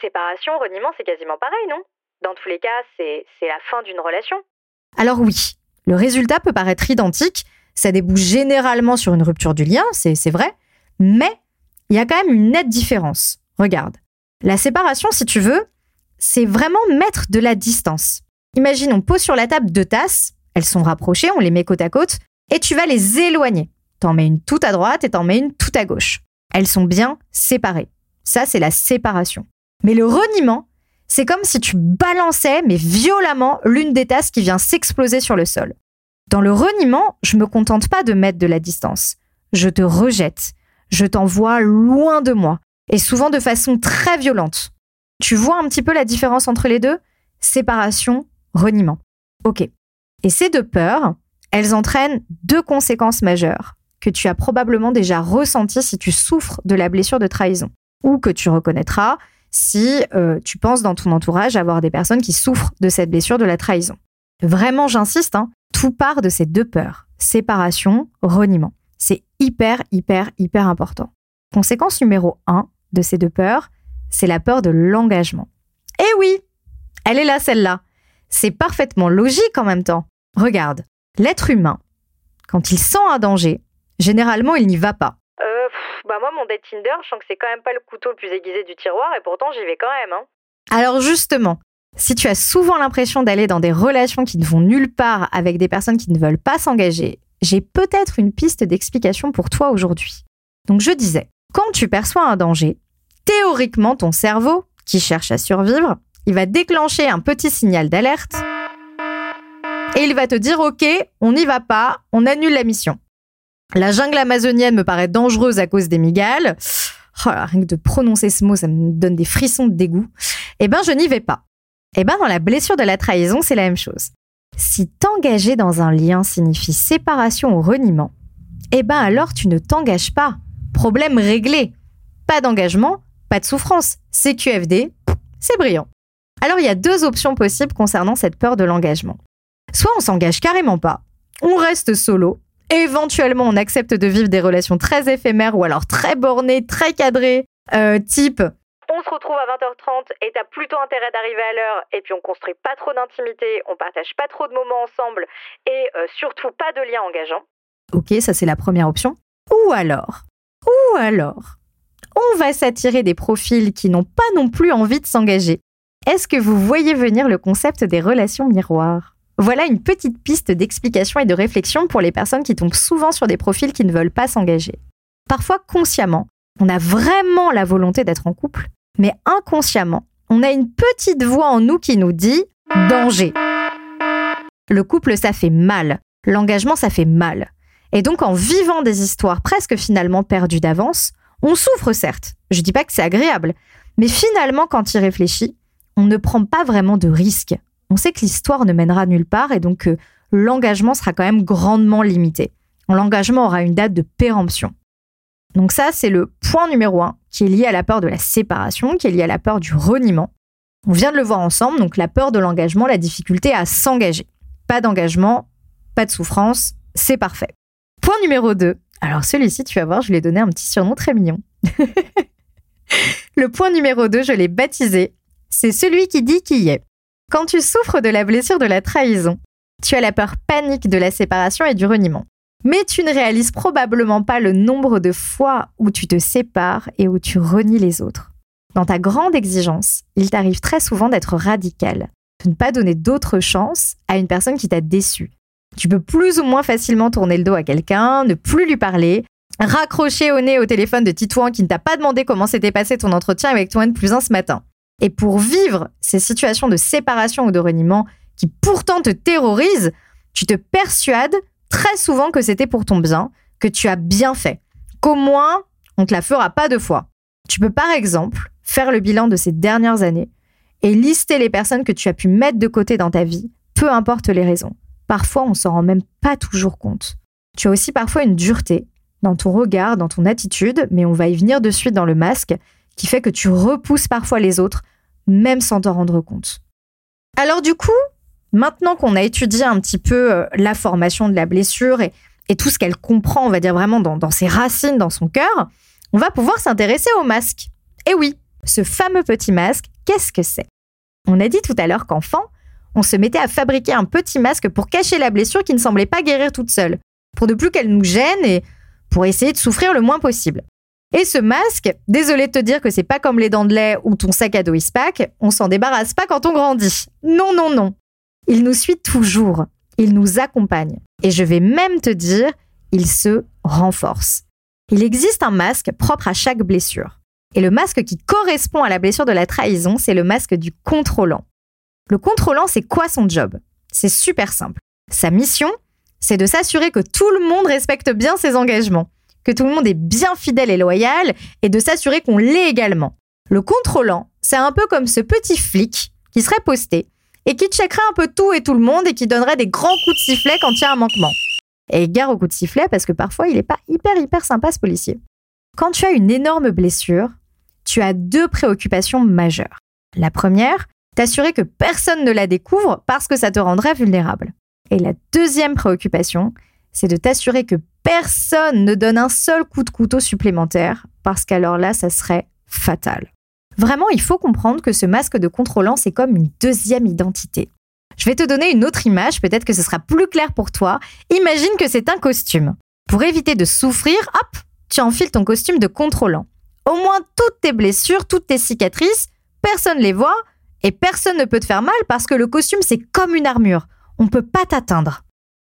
Séparation, reniement, c'est quasiment pareil, non? Dans tous les cas, c'est la fin d'une relation. Alors oui, le résultat peut paraître identique, ça débouche généralement sur une rupture du lien, c'est vrai, mais il y a quand même une nette différence. Regarde. La séparation, si tu veux, c'est vraiment mettre de la distance. Imagine, on pose sur la table deux tasses, elles sont rapprochées, on les met côte à côte, et tu vas les éloigner. T'en mets une tout à droite et t'en mets une tout à gauche. Elles sont bien séparées. Ça, c'est la séparation. Mais le reniement, c'est comme si tu balançais, mais violemment, l'une des tasses qui vient s'exploser sur le sol. Dans le reniement, je me contente pas de mettre de la distance. Je te rejette je t'envoie loin de moi, et souvent de façon très violente. Tu vois un petit peu la différence entre les deux? Séparation, reniement. Ok. Et ces deux peurs, elles entraînent deux conséquences majeures que tu as probablement déjà ressenties si tu souffres de la blessure de trahison, ou que tu reconnaîtras si euh, tu penses dans ton entourage avoir des personnes qui souffrent de cette blessure de la trahison. Vraiment, j'insiste, hein, tout part de ces deux peurs, séparation, reniement. C'est hyper, hyper, hyper important. Conséquence numéro 1 de ces deux peurs, c'est la peur de l'engagement. Eh oui, elle est là celle-là. C'est parfaitement logique en même temps. Regarde, l'être humain, quand il sent un danger, généralement il n'y va pas. Euh, bah moi mon date Tinder, je sens que c'est quand même pas le couteau le plus aiguisé du tiroir et pourtant j'y vais quand même. Hein. Alors justement, si tu as souvent l'impression d'aller dans des relations qui ne vont nulle part avec des personnes qui ne veulent pas s'engager, j'ai peut-être une piste d'explication pour toi aujourd'hui. Donc je disais, quand tu perçois un danger, théoriquement ton cerveau, qui cherche à survivre, il va déclencher un petit signal d'alerte et il va te dire ok, on n'y va pas, on annule la mission. La jungle amazonienne me paraît dangereuse à cause des migales. Oh rien que de prononcer ce mot, ça me donne des frissons de dégoût. Eh ben, je n'y vais pas. Eh ben, dans la blessure de la trahison, c'est la même chose. Si t'engager dans un lien signifie séparation ou reniement, eh ben alors tu ne t'engages pas. Problème réglé. Pas d'engagement, pas de souffrance. CQFD, c'est brillant. Alors il y a deux options possibles concernant cette peur de l'engagement. Soit on s'engage carrément pas, on reste solo, éventuellement on accepte de vivre des relations très éphémères ou alors très bornées, très cadrées, euh, type on se retrouve à 20h30 et t'as plutôt intérêt d'arriver à l'heure et puis on construit pas trop d'intimité, on partage pas trop de moments ensemble et euh, surtout pas de liens engageants. Ok, ça c'est la première option. Ou alors, ou alors, on va s'attirer des profils qui n'ont pas non plus envie de s'engager. Est-ce que vous voyez venir le concept des relations miroirs? Voilà une petite piste d'explication et de réflexion pour les personnes qui tombent souvent sur des profils qui ne veulent pas s'engager. Parfois consciemment, on a vraiment la volonté d'être en couple, mais inconsciemment, on a une petite voix en nous qui nous dit danger. Le couple, ça fait mal. L'engagement, ça fait mal. Et donc, en vivant des histoires presque finalement perdues d'avance, on souffre certes. Je dis pas que c'est agréable, mais finalement, quand il réfléchit, on ne prend pas vraiment de risques. On sait que l'histoire ne mènera nulle part et donc que l'engagement sera quand même grandement limité. L'engagement aura une date de péremption. Donc ça, c'est le point numéro un qui est lié à la peur de la séparation, qui est lié à la peur du reniement. On vient de le voir ensemble, donc la peur de l'engagement, la difficulté à s'engager. Pas d'engagement, pas de souffrance, c'est parfait. Point numéro 2. Alors celui-ci, tu vas voir, je lui ai donné un petit surnom très mignon. le point numéro 2, je l'ai baptisé. C'est celui qui dit qui est. Quand tu souffres de la blessure de la trahison, tu as la peur panique de la séparation et du reniement. Mais tu ne réalises probablement pas le nombre de fois où tu te sépares et où tu renies les autres. Dans ta grande exigence, il t'arrive très souvent d'être radical, de ne pas donner d'autres chances à une personne qui t'a déçu. Tu peux plus ou moins facilement tourner le dos à quelqu'un, ne plus lui parler, raccrocher au nez au téléphone de Titouan qui ne t'a pas demandé comment s'était passé ton entretien avec toi plus 1 ce matin. Et pour vivre ces situations de séparation ou de reniement qui pourtant te terrorisent, tu te persuades très souvent que c'était pour ton bien, que tu as bien fait, qu'au moins on te la fera pas deux fois. Tu peux par exemple faire le bilan de ces dernières années et lister les personnes que tu as pu mettre de côté dans ta vie, peu importe les raisons. Parfois, on s'en rend même pas toujours compte. Tu as aussi parfois une dureté dans ton regard, dans ton attitude, mais on va y venir de suite dans le masque, qui fait que tu repousses parfois les autres, même sans t'en rendre compte. Alors du coup, maintenant qu'on a étudié un petit peu euh, la formation de la blessure et, tout ce qu'elle comprend, on va dire vraiment dans, ses racines, dans son cœur, on va pouvoir s'intéresser au masque. Et oui, ce fameux petit masque, qu'est-ce que c'est? On a dit tout à l'heure qu'enfant, on se mettait à fabriquer un petit masque pour cacher la blessure qui ne semblait pas guérir toute seule, pour ne plus qu'elle nous gêne et pour essayer de souffrir le moins possible. Et ce masque, désolé de te dire que c'est pas comme les dents de lait ou ton sac à dos Ispac, on s'en débarrasse pas quand on grandit. Non, non, non. Il nous suit toujours. Il nous accompagne. Et je vais même te dire, il se renforce. Il existe un masque propre à chaque blessure. Et le masque qui correspond à la blessure de la trahison, c'est le masque du contrôlant. Le contrôlant, c'est quoi son job? C'est super simple. Sa mission, c'est de s'assurer que tout le monde respecte bien ses engagements, que tout le monde est bien fidèle et loyal, et de s'assurer qu'on l'est également. Le contrôlant, c'est un peu comme ce petit flic qui serait posté et qui checkerait un peu tout et tout le monde et qui donnerait des grands coups de sifflet quand il y a un manquement. Et gare au coup de sifflet parce que parfois il n'est pas hyper hyper sympa ce policier. Quand tu as une énorme blessure, tu as deux préoccupations majeures. La première, t'assurer que personne ne la découvre parce que ça te rendrait vulnérable. Et la deuxième préoccupation, c'est de t'assurer que personne ne donne un seul coup de couteau supplémentaire parce qu'alors là, ça serait fatal. Vraiment, il faut comprendre que ce masque de contrôlant, c'est comme une deuxième identité. Je vais te donner une autre image, peut-être que ce sera plus clair pour toi. Imagine que c'est un costume. Pour éviter de souffrir, hop, tu enfiles ton costume de contrôlant. Au moins toutes tes blessures, toutes tes cicatrices, personne les voit et personne ne peut te faire mal parce que le costume, c'est comme une armure. On ne peut pas t'atteindre.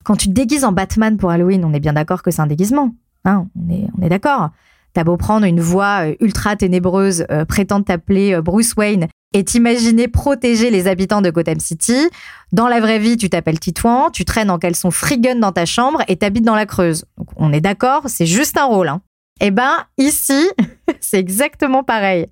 Quand tu te déguises en Batman pour Halloween, on est bien d'accord que c'est un déguisement. Hein on est, on est d'accord. T'as beau prendre une voix euh, ultra ténébreuse, euh, prétendre t'appeler euh, Bruce Wayne et t'imaginer protéger les habitants de Gotham City. Dans la vraie vie, tu t'appelles Titouan, tu traînes en caleçon gun dans ta chambre et t'habites dans la Creuse. On est d'accord, c'est juste un rôle. Hein. Eh ben, ici, c'est exactement pareil.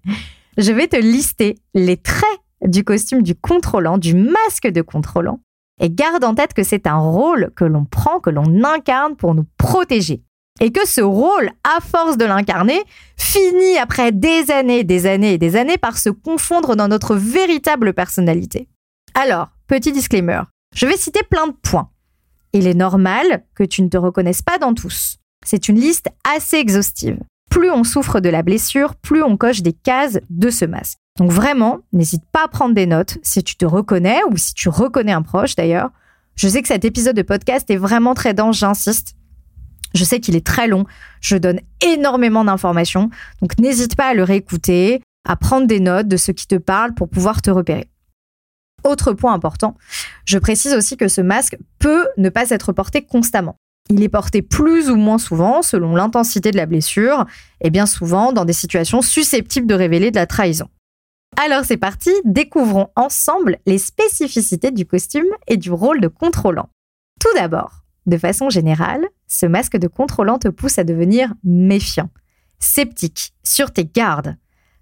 Je vais te lister les traits du costume du contrôlant, du masque de contrôlant. Et garde en tête que c'est un rôle que l'on prend, que l'on incarne pour nous protéger. Et que ce rôle, à force de l'incarner, finit après des années, des années et des années par se confondre dans notre véritable personnalité. Alors, petit disclaimer, je vais citer plein de points. Il est normal que tu ne te reconnaisses pas dans tous. C'est une liste assez exhaustive. Plus on souffre de la blessure, plus on coche des cases de ce masque. Donc vraiment, n'hésite pas à prendre des notes si tu te reconnais ou si tu reconnais un proche d'ailleurs. Je sais que cet épisode de podcast est vraiment très dense, j'insiste. Je sais qu'il est très long, je donne énormément d'informations, donc n'hésite pas à le réécouter. à prendre des notes de ce qui te parle pour pouvoir te repérer. Autre point important, je précise aussi que ce masque peut ne pas être porté constamment. Il est porté plus ou moins souvent selon l'intensité de la blessure et bien souvent dans des situations susceptibles de révéler de la trahison. Alors c'est parti, découvrons ensemble les spécificités du costume et du rôle de contrôlant. Tout d'abord, de façon générale, ce masque de contrôlant te pousse à devenir méfiant, sceptique, sur tes gardes.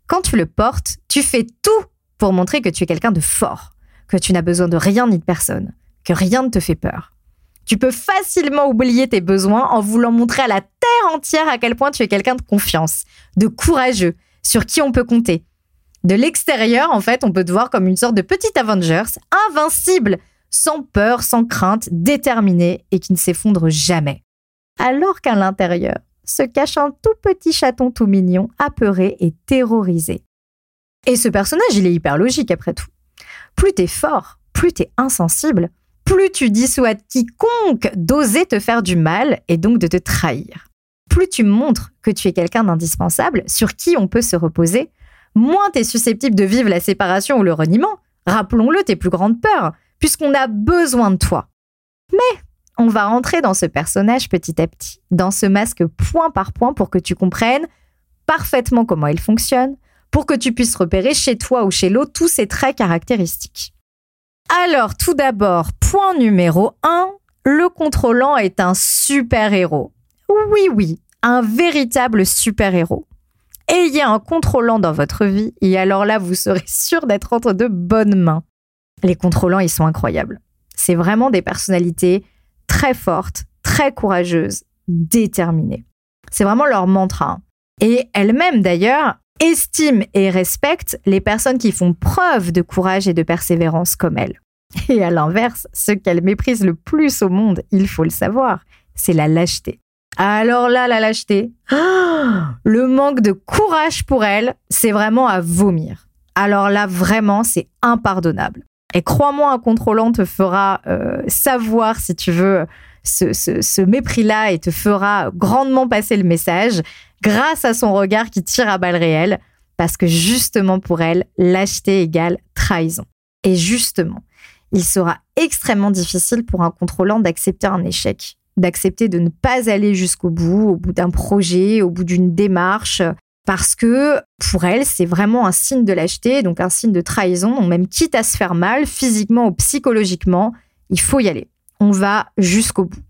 Quand tu le portes, tu fais tout pour montrer que tu es quelqu'un de fort, que tu n'as besoin de rien ni de personne, que rien ne te fait peur. Tu peux facilement oublier tes besoins en voulant montrer à la terre entière à quel point tu es quelqu'un de confiance, de courageux, sur qui on peut compter. De l'extérieur, en fait, on peut te voir comme une sorte de petit Avengers, invincible, sans peur, sans crainte, déterminé et qui ne s'effondre jamais. Alors qu'à l'intérieur se cache un tout petit chaton tout mignon, apeuré et terrorisé. Et ce personnage, il est hyper logique après tout. Plus t'es fort, plus t'es insensible, plus tu dissuades quiconque d'oser te faire du mal et donc de te trahir. Plus tu montres que tu es quelqu'un d'indispensable, sur qui on peut se reposer, moins t'es susceptible de vivre la séparation ou le reniement. Rappelons-le tes plus grandes peurs, puisqu'on a besoin de toi. Mais on va rentrer dans ce personnage petit à petit, dans ce masque point par point pour que tu comprennes parfaitement comment il fonctionne, pour que tu puisses repérer chez toi ou chez l'autre tous ses traits caractéristiques. Alors, tout d'abord, point numéro 1, le contrôlant est un super-héros. Oui, oui, un véritable super-héros. Ayez un contrôlant dans votre vie et alors là, vous serez sûr d'être entre de bonnes mains. Les contrôlants, ils sont incroyables. C'est vraiment des personnalités très fortes, très courageuses, déterminées. C'est vraiment leur mantra. Et elles-mêmes, d'ailleurs, estiment et respectent les personnes qui font preuve de courage et de persévérance comme elles. Et à l'inverse, ce qu'elles méprisent le plus au monde, il faut le savoir, c'est la lâcheté. Alors là, la lâcheté, le manque de courage pour elles, c'est vraiment à vomir. Alors là, vraiment, c'est impardonnable. Et crois-moi, un contrôlant te fera euh, savoir, si tu veux, ce, ce mépris-là et te fera grandement passer le message grâce à son regard qui tire à balles réelles, parce que justement pour elle, lâcheté égale trahison. Et justement, il sera extrêmement difficile pour un contrôlant d'accepter un échec, d'accepter de ne pas aller jusqu'au bout, au bout d'un projet, au bout d'une démarche, parce que pour elle, c'est vraiment un signe de lâcheté, donc un signe de trahison, donc même quitte à se faire mal, physiquement ou psychologiquement, il faut y aller. On va jusqu'au bout.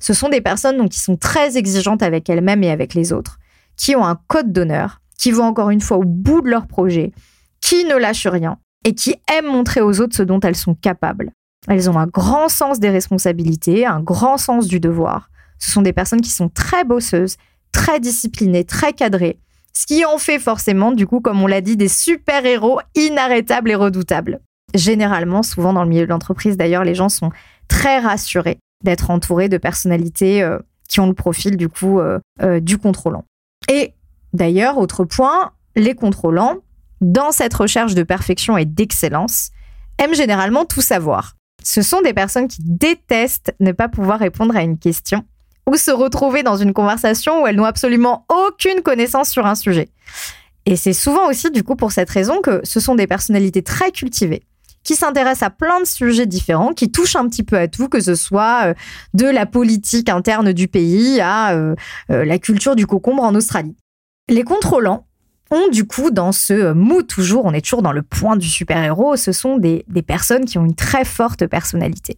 Ce sont des personnes donc, qui sont très exigeantes avec elles-mêmes et avec les autres, qui ont un code d'honneur, qui vont encore une fois au bout de leur projet, qui ne lâchent rien et qui aiment montrer aux autres ce dont elles sont capables. Elles ont un grand sens des responsabilités, un grand sens du devoir. Ce sont des personnes qui sont très bosseuses, très disciplinées, très cadrées, ce qui en fait forcément, du coup, comme on l'a dit, des super-héros inarrêtables et redoutables. Généralement, souvent dans le milieu de l'entreprise, d'ailleurs, les gens sont très rassurés d'être entourés de personnalités euh, qui ont le profil, du coup, euh, euh, du contrôlant. Et d'ailleurs, autre point, les contrôlants, dans cette recherche de perfection et d'excellence, aiment généralement tout savoir. Ce sont des personnes qui détestent ne pas pouvoir répondre à une question ou se retrouver dans une conversation où elles n'ont absolument aucune connaissance sur un sujet. Et c'est souvent aussi du coup pour cette raison que ce sont des personnalités très cultivées qui s'intéressent à plein de sujets différents, qui touchent un petit peu à tout, que ce soit euh, de la politique interne du pays à euh, euh, la culture du cocombre en Australie. Les contrôlants ont du coup dans ce mood toujours, on est toujours dans le point du super-héros, ce sont des personnes qui ont une très forte personnalité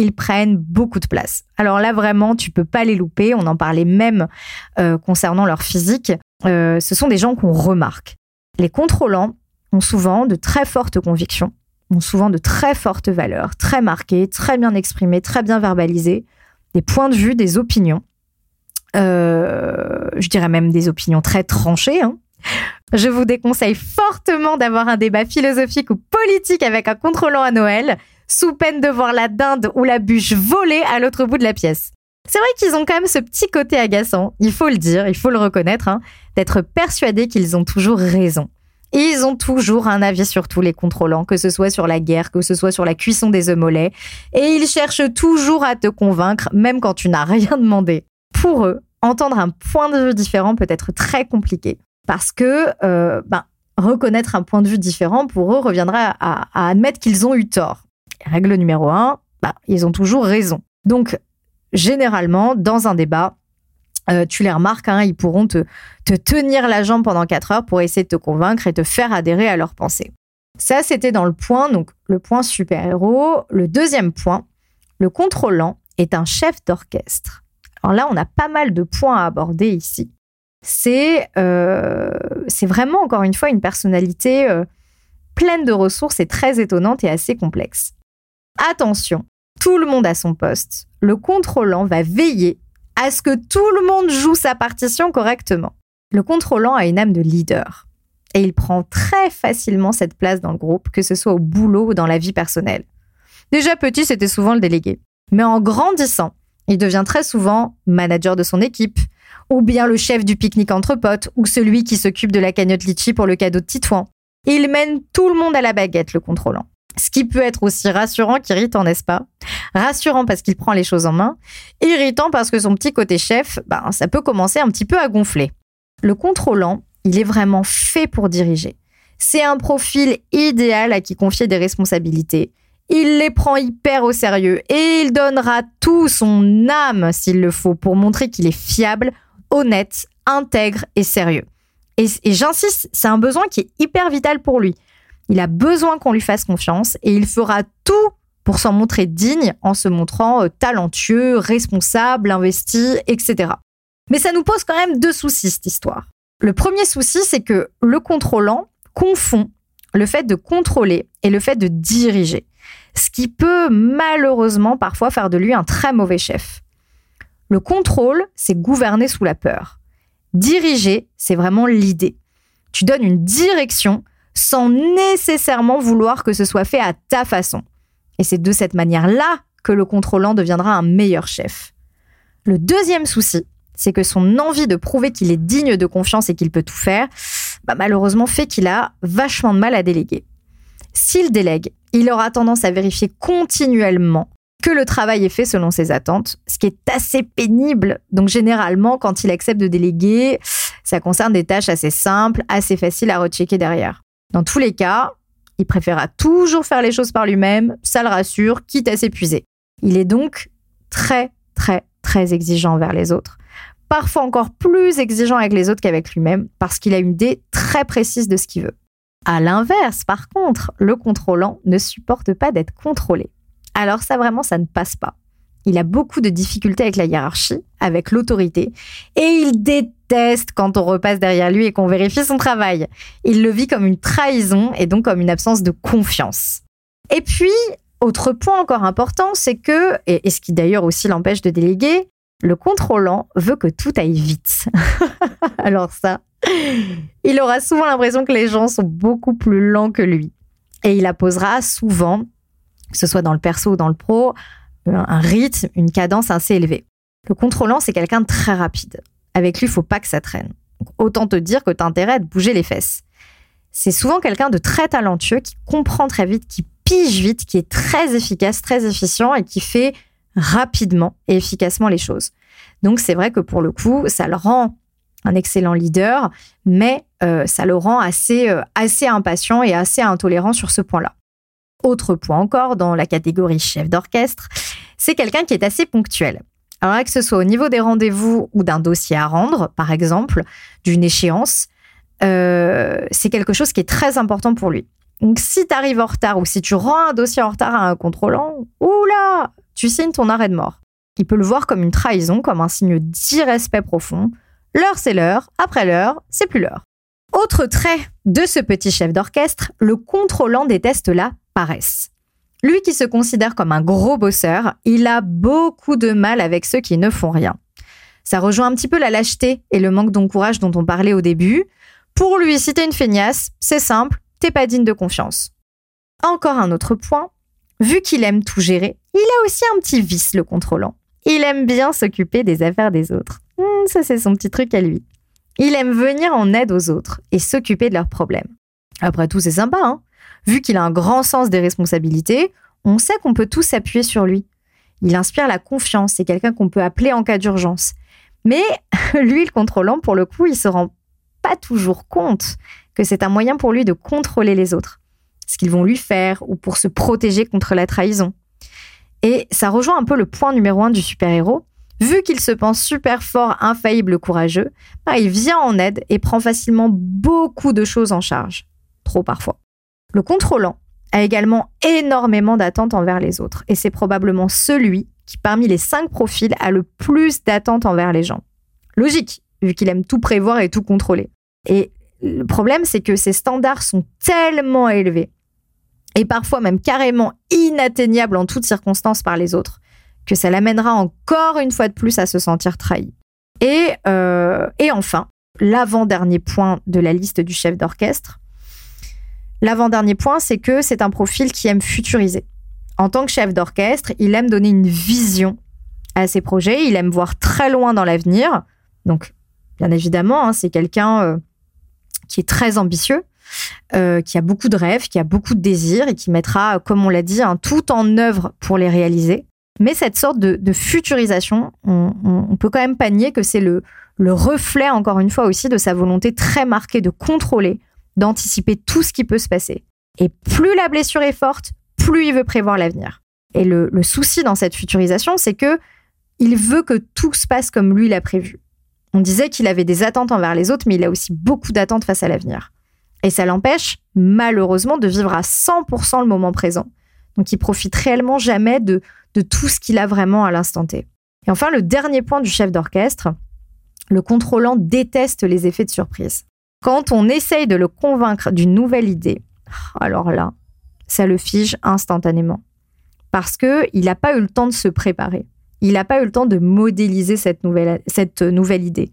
ils prennent beaucoup de place. Alors là, vraiment, tu peux pas les louper. On en parlait même euh, concernant leur physique. Euh, ce sont des gens qu'on remarque. Les contrôlants ont souvent de très fortes convictions, ont souvent de très fortes valeurs, très marquées, très bien exprimées, très bien verbalisées, des points de vue, des opinions. Euh, je dirais même des opinions très tranchées. Hein. Je vous déconseille fortement d'avoir un débat philosophique ou politique avec un contrôlant à Noël sous peine de voir la dinde ou la bûche voler à l'autre bout de la pièce. C'est vrai qu'ils ont quand même ce petit côté agaçant, il faut le dire, il faut le reconnaître, hein, d'être persuadés qu'ils ont toujours raison. Ils ont toujours un avis sur tous les contrôlants, que ce soit sur la guerre, que ce soit sur la cuisson des œufs mollets, et ils cherchent toujours à te convaincre, même quand tu n'as rien demandé. Pour eux, entendre un point de vue différent peut être très compliqué, parce que euh, ben, reconnaître un point de vue différent pour eux reviendra à, admettre qu'ils ont eu tort. Règle numéro un, bah, ils ont toujours raison. Donc, généralement, dans un débat, euh, tu les remarques, hein, ils pourront te, te tenir la jambe pendant 4 heures pour essayer de te convaincre et te faire adhérer à leurs pensées. Ça, c'était dans le point, donc le point super-héros. Le deuxième point, le contrôlant est un chef d'orchestre. Alors là, on a pas mal de points à aborder ici. C'est euh, vraiment, encore une fois, une personnalité euh, pleine de ressources et très étonnante et assez complexe. Attention, tout le monde a son poste. Le contrôlant va veiller à ce que tout le monde joue sa partition correctement. Le contrôlant a une âme de leader et il prend très facilement cette place dans le groupe, que ce soit au boulot ou dans la vie personnelle. Déjà petit, c'était souvent le délégué. Mais en grandissant, il devient très souvent manager de son équipe, ou bien le chef du pique-nique entre potes, ou celui qui s'occupe de la cagnotte litchi pour le cadeau de Titouan. Il mène tout le monde à la baguette, le contrôlant. Ce qui peut être aussi rassurant qu'irritant, n'est-ce pas? Rassurant parce qu'il prend les choses en main, irritant parce que son petit côté chef, ben, ça peut commencer un petit peu à gonfler. Le contrôlant, il est vraiment fait pour diriger. C'est un profil idéal à qui confier des responsabilités. Il les prend hyper au sérieux et il donnera tout son âme s'il le faut pour montrer qu'il est fiable, honnête, intègre et sérieux. Et, j'insiste, c'est un besoin qui est hyper vital pour lui. Il a besoin qu'on lui fasse confiance et il fera tout pour s'en montrer digne en se montrant euh, talentueux, responsable, investi, etc. Mais ça nous pose quand même deux soucis, cette histoire. Le premier souci, c'est que le contrôlant confond le fait de contrôler et le fait de diriger, ce qui peut malheureusement parfois faire de lui un très mauvais chef. Le contrôle, c'est gouverner sous la peur. Diriger, c'est vraiment l'idée. Tu donnes une direction sans nécessairement vouloir que ce soit fait à ta façon. Et c'est de cette manière-là que le contrôlant deviendra un meilleur chef. Le deuxième souci, c'est que son envie de prouver qu'il est digne de confiance et qu'il peut tout faire, bah, malheureusement fait qu'il a vachement de mal à déléguer. S'il délègue, il aura tendance à vérifier continuellement que le travail est fait selon ses attentes, ce qui est assez pénible. Donc généralement, quand il accepte de déléguer, ça concerne des tâches assez simples, assez faciles à rechecker derrière. Dans tous les cas, il préférera toujours faire les choses par lui-même, ça le rassure, quitte à s'épuiser. Il est donc très, très, très exigeant envers les autres parfois encore plus exigeant avec les autres qu'avec lui-même parce qu'il a une idée très précise de ce qu'il veut. À l'inverse, par contre, le contrôlant ne supporte pas d'être contrôlé. Alors ça vraiment, ça ne passe pas. Il a beaucoup de difficultés avec la hiérarchie, avec l'autorité, et il déteste quand on repasse derrière lui et qu'on vérifie son travail. Il le vit comme une trahison et donc comme une absence de confiance. Et puis, autre point encore important, c'est que, et ce qui d'ailleurs aussi l'empêche de déléguer, le contrôlant veut que tout aille vite. Alors ça, il aura souvent l'impression que les gens sont beaucoup plus lents que lui. Et il apposera souvent, que ce soit dans le perso ou dans le pro, un rythme, une cadence assez élevée. Le contrôlant, c'est quelqu'un de très rapide. Avec lui, il faut pas que ça traîne. autant te dire que tu as intérêt à bouger les fesses. C'est souvent quelqu'un de très talentueux qui comprend très vite, qui pige vite, qui est très efficace, très efficient et qui fait rapidement et efficacement les choses. Donc c'est vrai que pour le coup, ça le rend un excellent leader, mais euh, ça le rend euh, assez impatient et assez intolérant sur ce point-là. Autre point encore dans la catégorie chef d'orchestre, c'est quelqu'un qui est assez ponctuel. Alors que ce soit au niveau des rendez-vous ou d'un dossier à rendre, par exemple, d'une échéance, euh, c'est quelque chose qui est très important pour lui. Donc si tu en retard ou si tu rends un dossier en retard à un contrôlant, oula, tu signes ton arrêt de mort. Il peut le voir comme une trahison, comme un signe d'irrespect profond. L'heure, c'est l'heure, après l'heure, c'est plus l'heure. Autre trait de ce petit chef d'orchestre, le contrôlant déteste la paresse. Lui qui se considère comme un gros bosseur, il a beaucoup de mal avec ceux qui ne font rien. Ça rejoint un petit peu la lâcheté et le manque d'encourage dont on parlait au début. Pour lui, si t'es une feignasse, c'est simple, t'es pas digne de confiance. Encore un autre point, vu qu'il aime tout gérer, il a aussi un petit vice, le contrôlant. Il aime bien s'occuper des affaires des autres. Hmm, ça, c'est son petit truc à lui. Il aime venir en aide aux autres et s'occuper de leurs problèmes. Après tout, c'est sympa, hein Vu qu'il a un grand sens des responsabilités, on sait qu'on peut tous s'appuyer sur lui. Il inspire la confiance, c'est quelqu'un qu'on peut appeler en cas d'urgence. Mais lui, le contrôlant, pour le coup, il se rend pas toujours compte que c'est un moyen pour lui de contrôler les autres, ce qu'ils vont lui faire ou pour se protéger contre la trahison. Et ça rejoint un peu le point numéro un du super-héros. Vu qu'il se pense super fort, infaillible, courageux, bah, il vient en aide et prend facilement beaucoup de choses en charge. Trop parfois. Le contrôlant a également énormément d'attentes envers les autres et c'est probablement celui qui, parmi les cinq profils, a le plus d'attentes envers les gens. Logique, vu qu'il aime tout prévoir et tout contrôler. Et le problème, c'est que ces standards sont tellement élevés et parfois même carrément inatteignables en toutes circonstances par les autres, que ça l'amènera encore une fois de plus à se sentir trahi. Et, euh, et enfin, l'avant-dernier point de la liste du chef d'orchestre, l'avant-dernier point, c'est que c'est un profil qui aime futuriser. En tant que chef d'orchestre, il aime donner une vision à ses projets, il aime voir très loin dans l'avenir. Donc, bien évidemment, hein, c'est quelqu'un euh, qui est très ambitieux, euh, qui a beaucoup de rêves, qui a beaucoup de désirs et qui mettra, comme on l'a dit, un tout en œuvre pour les réaliser. Mais cette sorte de, futurisation, on, peut quand même pas nier que c'est le reflet, encore une fois aussi, de sa volonté très marquée de contrôler, d'anticiper tout ce qui peut se passer. Et plus la blessure est forte, plus il veut prévoir l'avenir. Et le, souci dans cette futurisation, c'est que il veut que tout se passe comme lui l'a prévu. On disait qu'il avait des attentes envers les autres, mais il a aussi beaucoup d'attentes face à l'avenir. Et ça l'empêche, malheureusement, de vivre à 100% le moment présent. Donc il profite réellement jamais de, de tout ce qu'il a vraiment à l'instant T. Et enfin, le dernier point du chef d'orchestre, le contrôlant déteste les effets de surprise. Quand on essaye de le convaincre d'une nouvelle idée, alors là, ça le fige instantanément. Parce qu'il n'a pas eu le temps de se préparer. Il n'a pas eu le temps de modéliser cette nouvelle, cette idée.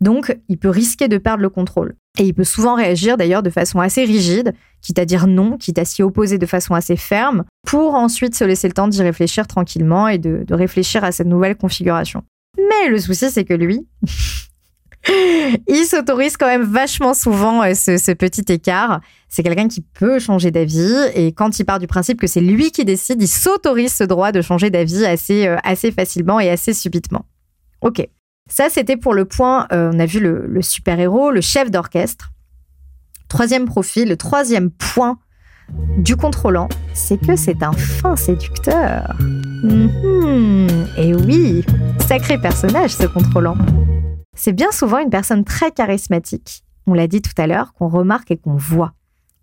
Donc, il peut risquer de perdre le contrôle. Et il peut souvent réagir d'ailleurs de façon assez rigide, quitte à dire non, quitte à s'y opposer de façon assez ferme, pour ensuite se laisser le temps d'y réfléchir tranquillement et de, réfléchir à cette nouvelle configuration. Mais le souci, c'est que lui, il s'autorise quand même vachement souvent euh, ce, petit écart. C'est quelqu'un qui peut changer d'avis et quand il part du principe que c'est lui qui décide, il s'autorise ce droit de changer d'avis assez, euh, facilement et assez subitement. Ok. Ça, c'était pour le point, euh, on a vu le, super-héros, le chef d'orchestre. Troisième profil, le troisième point du contrôlant, c'est que c'est un fin séducteur. Mhm. et oui, sacré personnage ce contrôlant. C'est bien souvent une personne très charismatique, on l'a dit tout à l'heure, qu'on remarque et qu'on voit.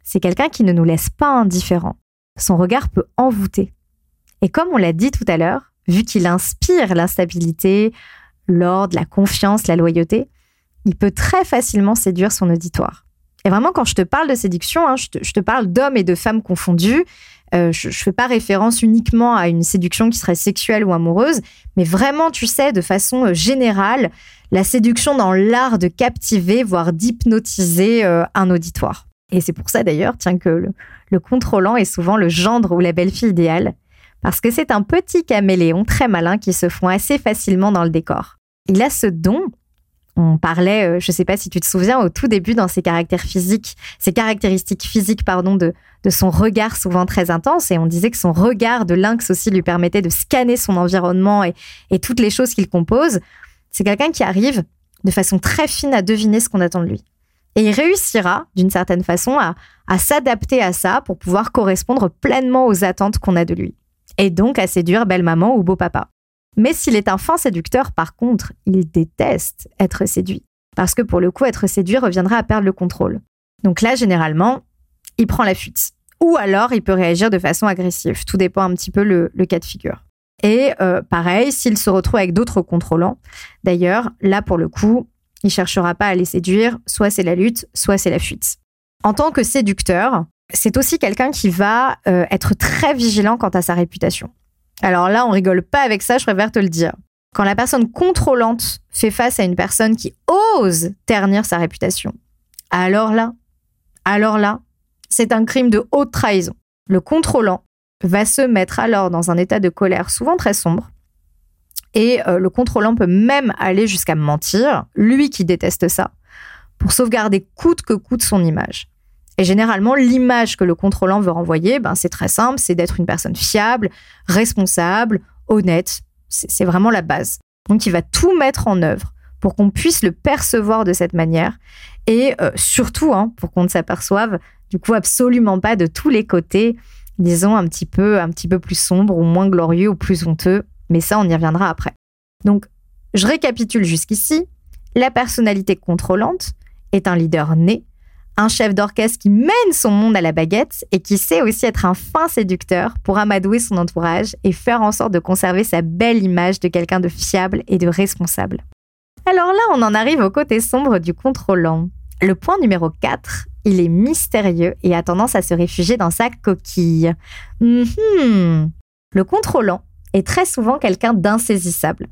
C'est quelqu'un qui ne nous laisse pas indifférents. Son regard peut envoûter. Et comme on l'a dit tout à l'heure, vu qu'il inspire l'instabilité, l'ordre, la confiance, la loyauté, il peut très facilement séduire son auditoire. Et vraiment, quand je te parle de séduction, hein, je, te, parle d'hommes et de femmes confondus. Euh, je ne fais pas référence uniquement à une séduction qui serait sexuelle ou amoureuse, mais vraiment, tu sais, de façon euh, générale, la séduction dans l'art de captiver, voire d'hypnotiser euh, un auditoire. Et c'est pour ça d'ailleurs, tiens, que le, le contrôlant est souvent le gendre ou la belle-fille idéale parce que c'est un petit caméléon très malin qui se fond assez facilement dans le décor. Il a ce don. On parlait, euh, je ne sais pas si tu te souviens, au tout début dans ses caractères physiques, ses caractéristiques physiques, pardon, de, de son regard souvent très intense. Et on disait que son regard de lynx aussi lui permettait de scanner son environnement et, et toutes les choses qu'il compose. C'est quelqu'un qui arrive de façon très fine à deviner ce qu'on attend de lui. Et il réussira, d'une certaine façon, à, à s'adapter à ça pour pouvoir correspondre pleinement aux attentes qu'on a de lui et donc à séduire belle maman ou beau papa. Mais s'il est un fin séducteur, par contre, il déteste être séduit. Parce que pour le coup, être séduit reviendra à perdre le contrôle. Donc là, généralement, il prend la fuite. Ou alors, il peut réagir de façon agressive. Tout dépend un petit peu le, cas de figure. Et euh, pareil, s'il se retrouve avec d'autres contrôlants, d'ailleurs, là, pour le coup, il cherchera pas à les séduire. Soit c'est la lutte, soit c'est la fuite. En tant que séducteur, c'est aussi quelqu'un qui va euh, être très vigilant quant à sa réputation. Alors là, on rigole pas avec ça, je préfère te le dire. Quand la personne contrôlante fait face à une personne qui ose ternir sa réputation, alors là, alors là, c'est un crime de haute trahison. Le contrôlant va se mettre alors dans un état de colère souvent très sombre. Et euh, le contrôlant peut même aller jusqu'à mentir, lui qui déteste ça, pour sauvegarder coûte que coûte son image. Et généralement, l'image que le contrôlant veut renvoyer, ben, c'est très simple, c'est d'être une personne fiable, responsable, honnête. C'est vraiment la base. Donc, il va tout mettre en œuvre pour qu'on puisse le percevoir de cette manière et euh, surtout hein, pour qu'on ne s'aperçoive du coup absolument pas de tous les côtés, disons un petit peu un petit peu plus sombres ou moins glorieux ou plus honteux, mais ça on y reviendra après. Donc je récapitule jusqu'ici, la personnalité contrôlante est un leader né, un chef d'orchestre qui mène son monde à la baguette et qui sait aussi être un fin séducteur pour amadouer son entourage et faire en sorte de conserver sa belle image de quelqu'un de fiable et de responsable. Alors là, on en arrive au côté sombre du contrôlant. Le point numéro 4, il est mystérieux et a tendance à se réfugier dans sa coquille. Mhm. Le contrôlant est très souvent quelqu'un d'insaisissable.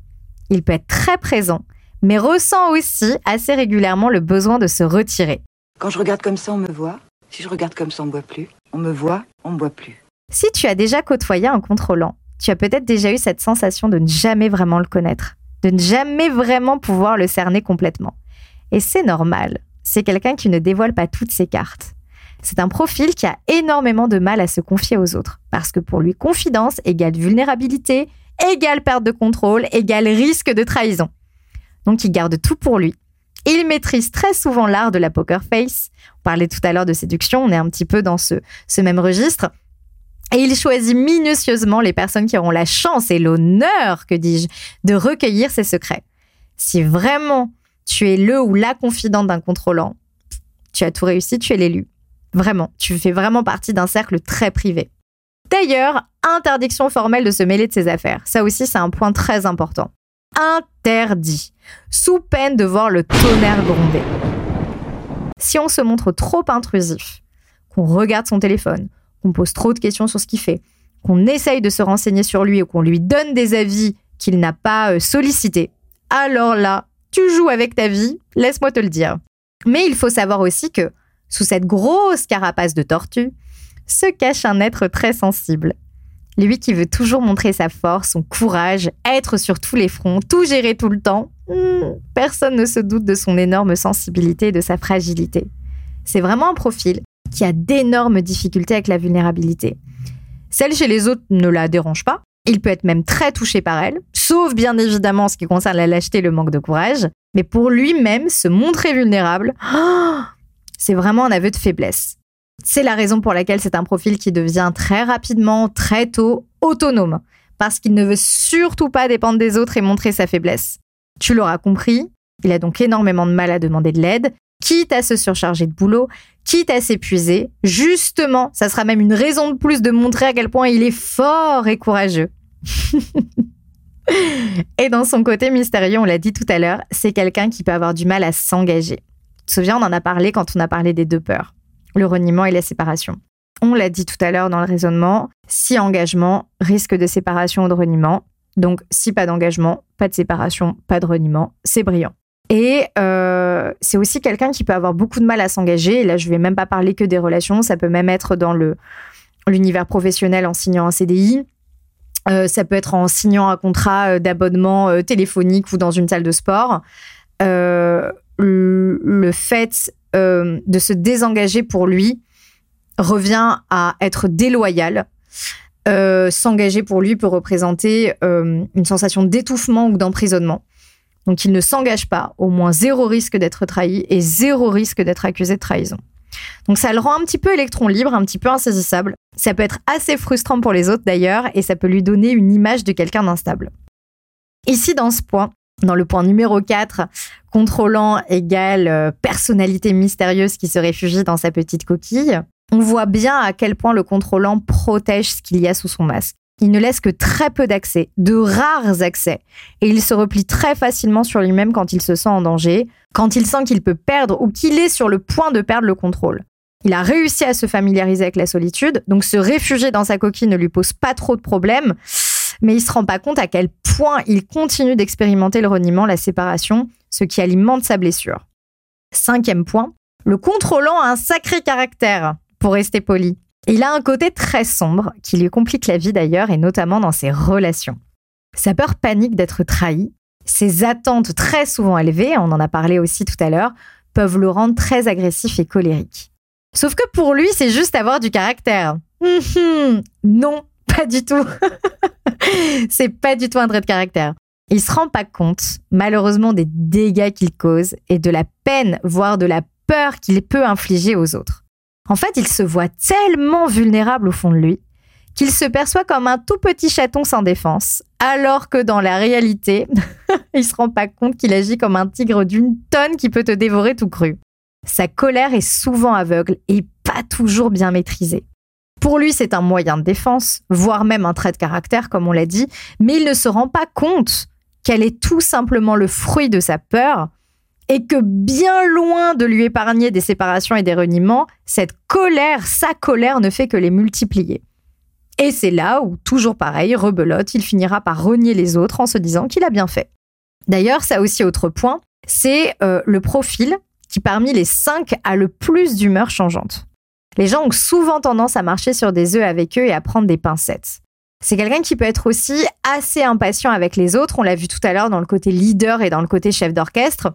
Il peut être très présent, mais ressent aussi assez régulièrement le besoin de se retirer. Quand je regarde comme ça, on me voit. Si je regarde comme ça, on me voit plus. On me voit, on me voit plus. Si tu as déjà côtoyé un contrôlant, tu as peut-être déjà eu cette sensation de ne jamais vraiment le connaître, de ne jamais vraiment pouvoir le cerner complètement. Et c'est normal. C'est quelqu'un qui ne dévoile pas toutes ses cartes. C'est un profil qui a énormément de mal à se confier aux autres, parce que pour lui, confidence égale vulnérabilité, égale perte de contrôle, égale risque de trahison. Donc il garde tout pour lui il maîtrise très souvent l'art de la poker face. On parlait tout à l'heure de séduction, on est un petit peu dans ce, même registre. Et il choisit minutieusement les personnes qui auront la chance et l'honneur, que dis-je, de recueillir ses secrets. Si vraiment tu es le ou la confidente d'un contrôlant, tu as tout réussi, tu es l'élu. Vraiment, tu fais vraiment partie d'un cercle très privé. D'ailleurs, interdiction formelle de se mêler de ses affaires. Ça aussi, c'est un point très important interdit, sous peine de voir le tonnerre gronder. Si on se montre trop intrusif, qu'on regarde son téléphone, qu'on pose trop de questions sur ce qu'il fait, qu'on essaye de se renseigner sur lui ou qu'on lui donne des avis qu'il n'a pas euh, sollicités, alors là, tu joues avec ta vie, laisse-moi te le dire. Mais il faut savoir aussi que, sous cette grosse carapace de tortue, se cache un être très sensible, lui qui veut toujours montrer sa force, son courage, être sur tous les fronts, tout gérer tout le temps, hmm, personne ne se doute de son énorme sensibilité et de sa fragilité. C'est vraiment un profil qui a d'énormes difficultés avec la vulnérabilité. Celle chez les autres ne la dérange pas. Il peut être même très touché par elle, sauf bien évidemment en ce qui concerne la lâcheté et le manque de courage. Mais pour lui-même, se montrer vulnérable, c'est vraiment un aveu de faiblesse. C'est la raison pour laquelle c'est un profil qui devient très rapidement, très tôt, autonome, parce qu'il ne veut surtout pas dépendre des autres et montrer sa faiblesse. Tu l'auras compris, il a donc énormément de mal à demander de l'aide, quitte à se surcharger de boulot, quitte à s'épuiser. Justement, ça sera même une raison de plus de montrer à quel point il est fort et courageux. et dans son côté mystérieux, on l'a dit tout à l'heure, c'est quelqu'un qui peut avoir du mal à s'engager. Tu te souviens, on en a parlé quand on a parlé des deux peurs le reniement et la séparation. On l'a dit tout à l'heure dans le raisonnement, si engagement, risque de séparation ou de reniement. Donc si pas d'engagement, pas de séparation, pas de reniement, c'est brillant. Et euh, c'est aussi quelqu'un qui peut avoir beaucoup de mal à s'engager. Et là, je vais même pas parler que des relations, ça peut même être dans le l'univers professionnel en signant un CDI. Euh, ça peut être en signant un contrat euh, d'abonnement téléphonique ou dans une salle de sport. Le fait euh, de se désengager pour lui revient à être déloyal. Euh, s'engager pour lui peut représenter euh, une sensation d'étouffement ou d'emprisonnement. Donc il ne s'engage pas, au moins zéro risque d'être trahi et zéro risque d'être accusé de trahison. Donc ça le rend un petit peu électron libre, un petit peu insaisissable. Ça peut être assez frustrant pour les autres d'ailleurs et ça peut lui donner une image de quelqu'un d'instable. Ici, dans ce point, dans le point numéro 4, contrôlant égale euh, personnalité mystérieuse qui se réfugie dans sa petite coquille, on voit bien à quel point le contrôlant protège ce qu'il y a sous son masque. Il ne laisse que très peu d'accès, de rares accès, et il se replie très facilement sur lui-même quand il se sent en danger, quand il sent qu'il peut perdre ou qu'il est sur le point de perdre le contrôle. Il a réussi à se familiariser avec la solitude, donc se réfugier dans sa coquille ne lui pose pas trop de problèmes, mais il se rend pas compte à quel point il continue d'expérimenter le reniement, la séparation, ce qui alimente sa blessure. Cinquième point, le contrôlant a un sacré caractère, pour rester poli. Il a un côté très sombre qui lui complique la vie d'ailleurs et notamment dans ses relations. Sa peur panique d'être trahi, ses attentes très souvent élevées, on en a parlé aussi tout à l'heure, peuvent le rendre très agressif et colérique. Sauf que pour lui, c'est juste avoir du caractère. Hum, hum, non, pas du tout. c'est pas du tout un trait de caractère. Il se rend pas compte, malheureusement, des dégâts qu'il cause et de la peine, voire de la peur qu'il peut infliger aux autres. En fait, il se voit tellement vulnérable au fond de lui qu'il se perçoit comme un tout petit chaton sans défense, alors que dans la réalité, il se rend pas compte qu'il agit comme un tigre d'une tonne qui peut te dévorer tout cru. Sa colère est souvent aveugle et pas toujours bien maîtrisée. Pour lui, c'est un moyen de défense, voire même un trait de caractère, comme on l'a dit, mais il ne se rend pas compte qu'elle est tout simplement le fruit de sa peur et que bien loin de lui épargner des séparations et des reniements, cette colère, sa colère ne fait que les multiplier. Et c'est là où, toujours pareil, rebelote, il finira par renier les autres en se disant qu'il a bien fait. D'ailleurs, ça aussi autre point, c'est euh, le profil qui parmi les cinq a le plus d'humeur changeante. Les gens ont souvent tendance à marcher sur des œufs avec eux et à prendre des pincettes. C'est quelqu'un qui peut être aussi assez impatient avec les autres, on l'a vu tout à l'heure dans le côté leader et dans le côté chef d'orchestre,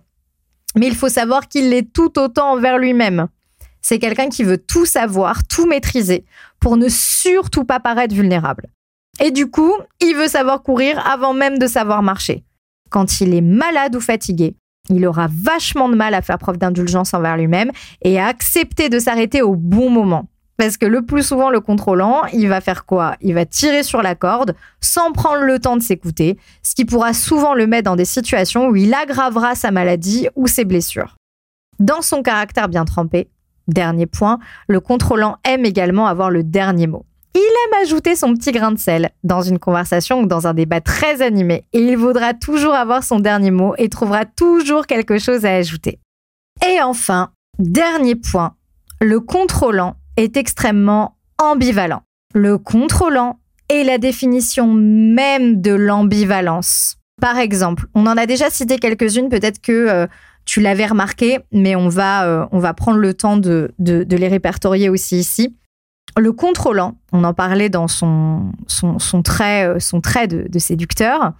mais il faut savoir qu'il l'est tout autant envers lui-même. C'est quelqu'un qui veut tout savoir, tout maîtriser, pour ne surtout pas paraître vulnérable. Et du coup, il veut savoir courir avant même de savoir marcher. Quand il est malade ou fatigué, il aura vachement de mal à faire preuve d'indulgence envers lui-même et à accepter de s'arrêter au bon moment. Parce que le plus souvent, le contrôlant, il va faire quoi? Il va tirer sur la corde sans prendre le temps de s'écouter, ce qui pourra souvent le mettre dans des situations où il aggravera sa maladie ou ses blessures. Dans son caractère bien trempé, Dernier point, le contrôlant aime également avoir le dernier mot. Il aime ajouter son petit grain de sel dans une conversation ou dans un débat très animé et il voudra toujours avoir son dernier mot et trouvera toujours quelque chose à ajouter. Et enfin, dernier point, le contrôlant est extrêmement ambivalent. Le contrôlant est la définition même de l'ambivalence. Par exemple, on en a déjà cité quelques-unes, peut-être que euh, tu l'avais remarqué, mais on va, euh, on prendre le temps de, les répertorier aussi ici. Le contrôlant, on en parlait dans son, son, trait, euh, son trait de, de séducteur.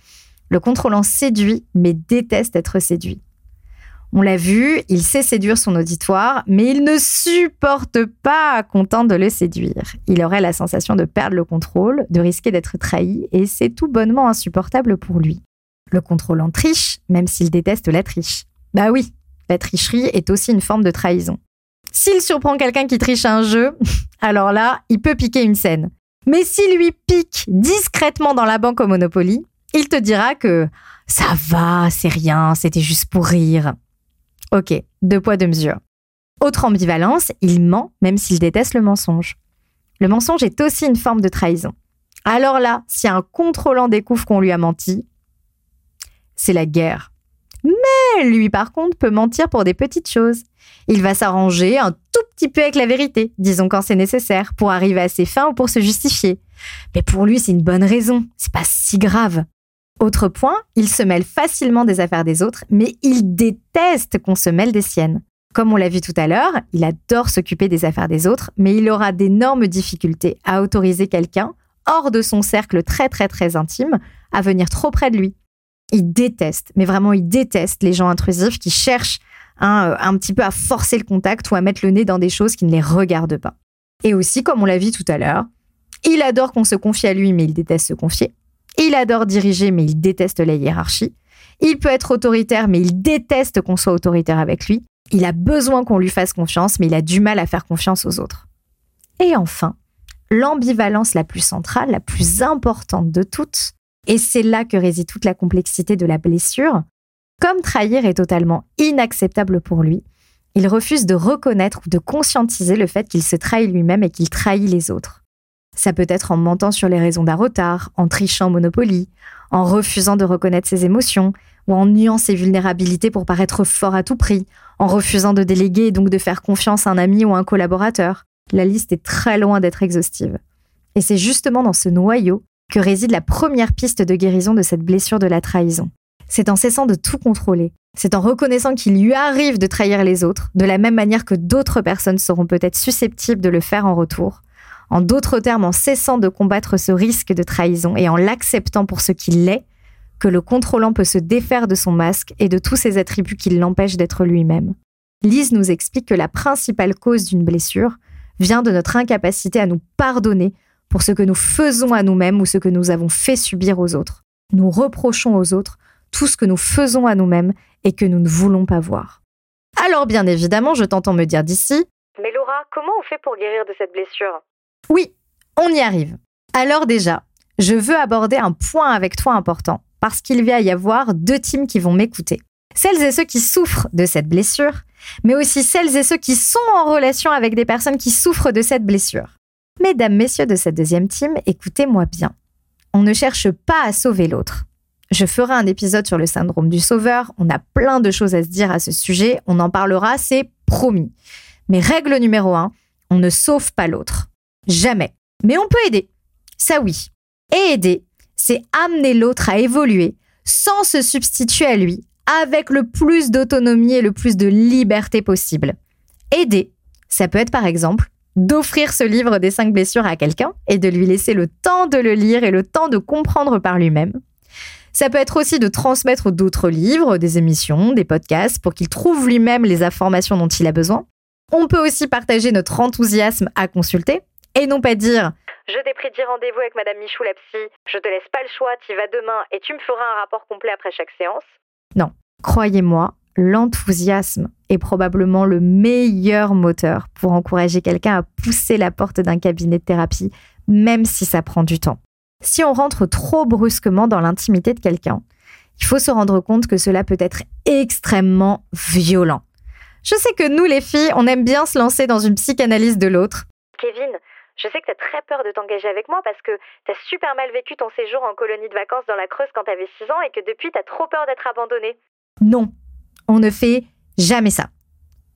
Le contrôlant séduit, mais déteste être séduit. On l'a vu, il sait séduire son auditoire, mais il ne supporte pas content de le séduire. Il aurait la sensation de perdre le contrôle, de risquer d'être trahi, et c'est tout bonnement insupportable pour lui. Le contrôlant triche, même s'il déteste la triche. Bah oui, la tricherie est aussi une forme de trahison. S'il surprend quelqu'un qui triche un jeu, alors là, il peut piquer une scène. Mais s'il lui pique discrètement dans la banque au Monopoly, il te dira que ça va, c'est rien, c'était juste pour rire. Ok, deux poids, deux mesures. Autre ambivalence, il ment même s'il déteste le mensonge. Le mensonge est aussi une forme de trahison. Alors là, si un contrôlant découvre qu'on lui a menti, c'est la guerre. Mais lui, par contre, peut mentir pour des petites choses. Il va s'arranger un tout petit peu avec la vérité, disons quand c'est nécessaire, pour arriver à ses fins ou pour se justifier. Mais pour lui, c'est une bonne raison, c'est pas si grave. Autre point, il se mêle facilement des affaires des autres, mais il déteste qu'on se mêle des siennes. Comme on l'a vu tout à l'heure, il adore s'occuper des affaires des autres, mais il aura d'énormes difficultés à autoriser quelqu'un, hors de son cercle très très très intime, à venir trop près de lui. Il déteste, mais vraiment il déteste les gens intrusifs qui cherchent un, euh, un petit peu à forcer le contact ou à mettre le nez dans des choses qui ne les regardent pas. Et aussi, comme on l'a vu tout à l'heure, il adore qu'on se confie à lui, mais il déteste se confier. Il adore diriger, mais il déteste la hiérarchie. Il peut être autoritaire, mais il déteste qu'on soit autoritaire avec lui. Il a besoin qu'on lui fasse confiance, mais il a du mal à faire confiance aux autres. Et enfin, l'ambivalence la plus centrale, la plus importante de toutes, et c'est là que réside toute la complexité de la blessure. Comme trahir est totalement inacceptable pour lui, il refuse de reconnaître ou de conscientiser le fait qu'il se trahit lui-même et qu'il trahit les autres. Ça peut être en mentant sur les raisons d'un retard, en trichant Monopoly, en refusant de reconnaître ses émotions, ou en niant ses vulnérabilités pour paraître fort à tout prix, en refusant de déléguer et donc de faire confiance à un ami ou un collaborateur. La liste est très loin d'être exhaustive. Et c'est justement dans ce noyau que réside la première piste de guérison de cette blessure de la trahison. C'est en cessant de tout contrôler. C'est en reconnaissant qu'il lui arrive de trahir les autres, de la même manière que d'autres personnes seront peut-être susceptibles de le faire en retour. En d'autres termes, en cessant de combattre ce risque de trahison et en l'acceptant pour ce qu'il est, que le contrôlant peut se défaire de son masque et de tous ses attributs qui l'empêchent d'être lui-même. Lise nous explique que la principale cause d'une blessure vient de notre incapacité à nous pardonner pour ce que nous faisons à nous-mêmes ou ce que nous avons fait subir aux autres. Nous reprochons aux autres tout ce que nous faisons à nous-mêmes et que nous ne voulons pas voir. Alors bien évidemment, je t'entends me dire d'ici Mais Laura, comment on fait pour guérir de cette blessure? Oui, on y arrive. Alors déjà, je veux aborder un point avec toi important, parce qu'il va y avoir deux teams qui vont m'écouter. Celles et ceux qui souffrent de cette blessure, mais aussi celles et ceux qui sont en relation avec des personnes qui souffrent de cette blessure. Mesdames, messieurs de cette deuxième team, écoutez-moi bien. On ne cherche pas à sauver l'autre. Je ferai un épisode sur le syndrome du sauveur, on a plein de choses à se dire à ce sujet, on en parlera, c'est promis. Mais règle numéro un, on ne sauve pas l'autre. Jamais. Mais on peut aider. Ça oui. Et aider, c'est amener l'autre à évoluer sans se substituer à lui, avec le plus d'autonomie et le plus de liberté possible. Aider, ça peut être par exemple d'offrir ce livre des cinq blessures à quelqu'un et de lui laisser le temps de le lire et le temps de comprendre par lui-même. Ça peut être aussi de transmettre d'autres livres, des émissions, des podcasts pour qu'il trouve lui-même les informations dont il a besoin. On peut aussi partager notre enthousiasme à consulter et non pas dire Je t'ai pris 10 rendez-vous avec Madame Michou la psy, je te laisse pas le choix, tu vas demain et tu me feras un rapport complet après chaque séance. Non, croyez-moi, l'enthousiasme est probablement le meilleur moteur pour encourager quelqu'un à pousser la porte d'un cabinet de thérapie, même si ça prend du temps. Si on rentre trop brusquement dans l'intimité de quelqu'un, il faut se rendre compte que cela peut être extrêmement violent. Je sais que nous, les filles, on aime bien se lancer dans une psychanalyse de l'autre. Kevin, je sais que t'as très peur de t'engager avec moi parce que t'as super mal vécu ton séjour en colonie de vacances dans la Creuse quand t'avais 6 ans et que depuis t'as trop peur d'être abandonné. Non, on ne fait jamais ça.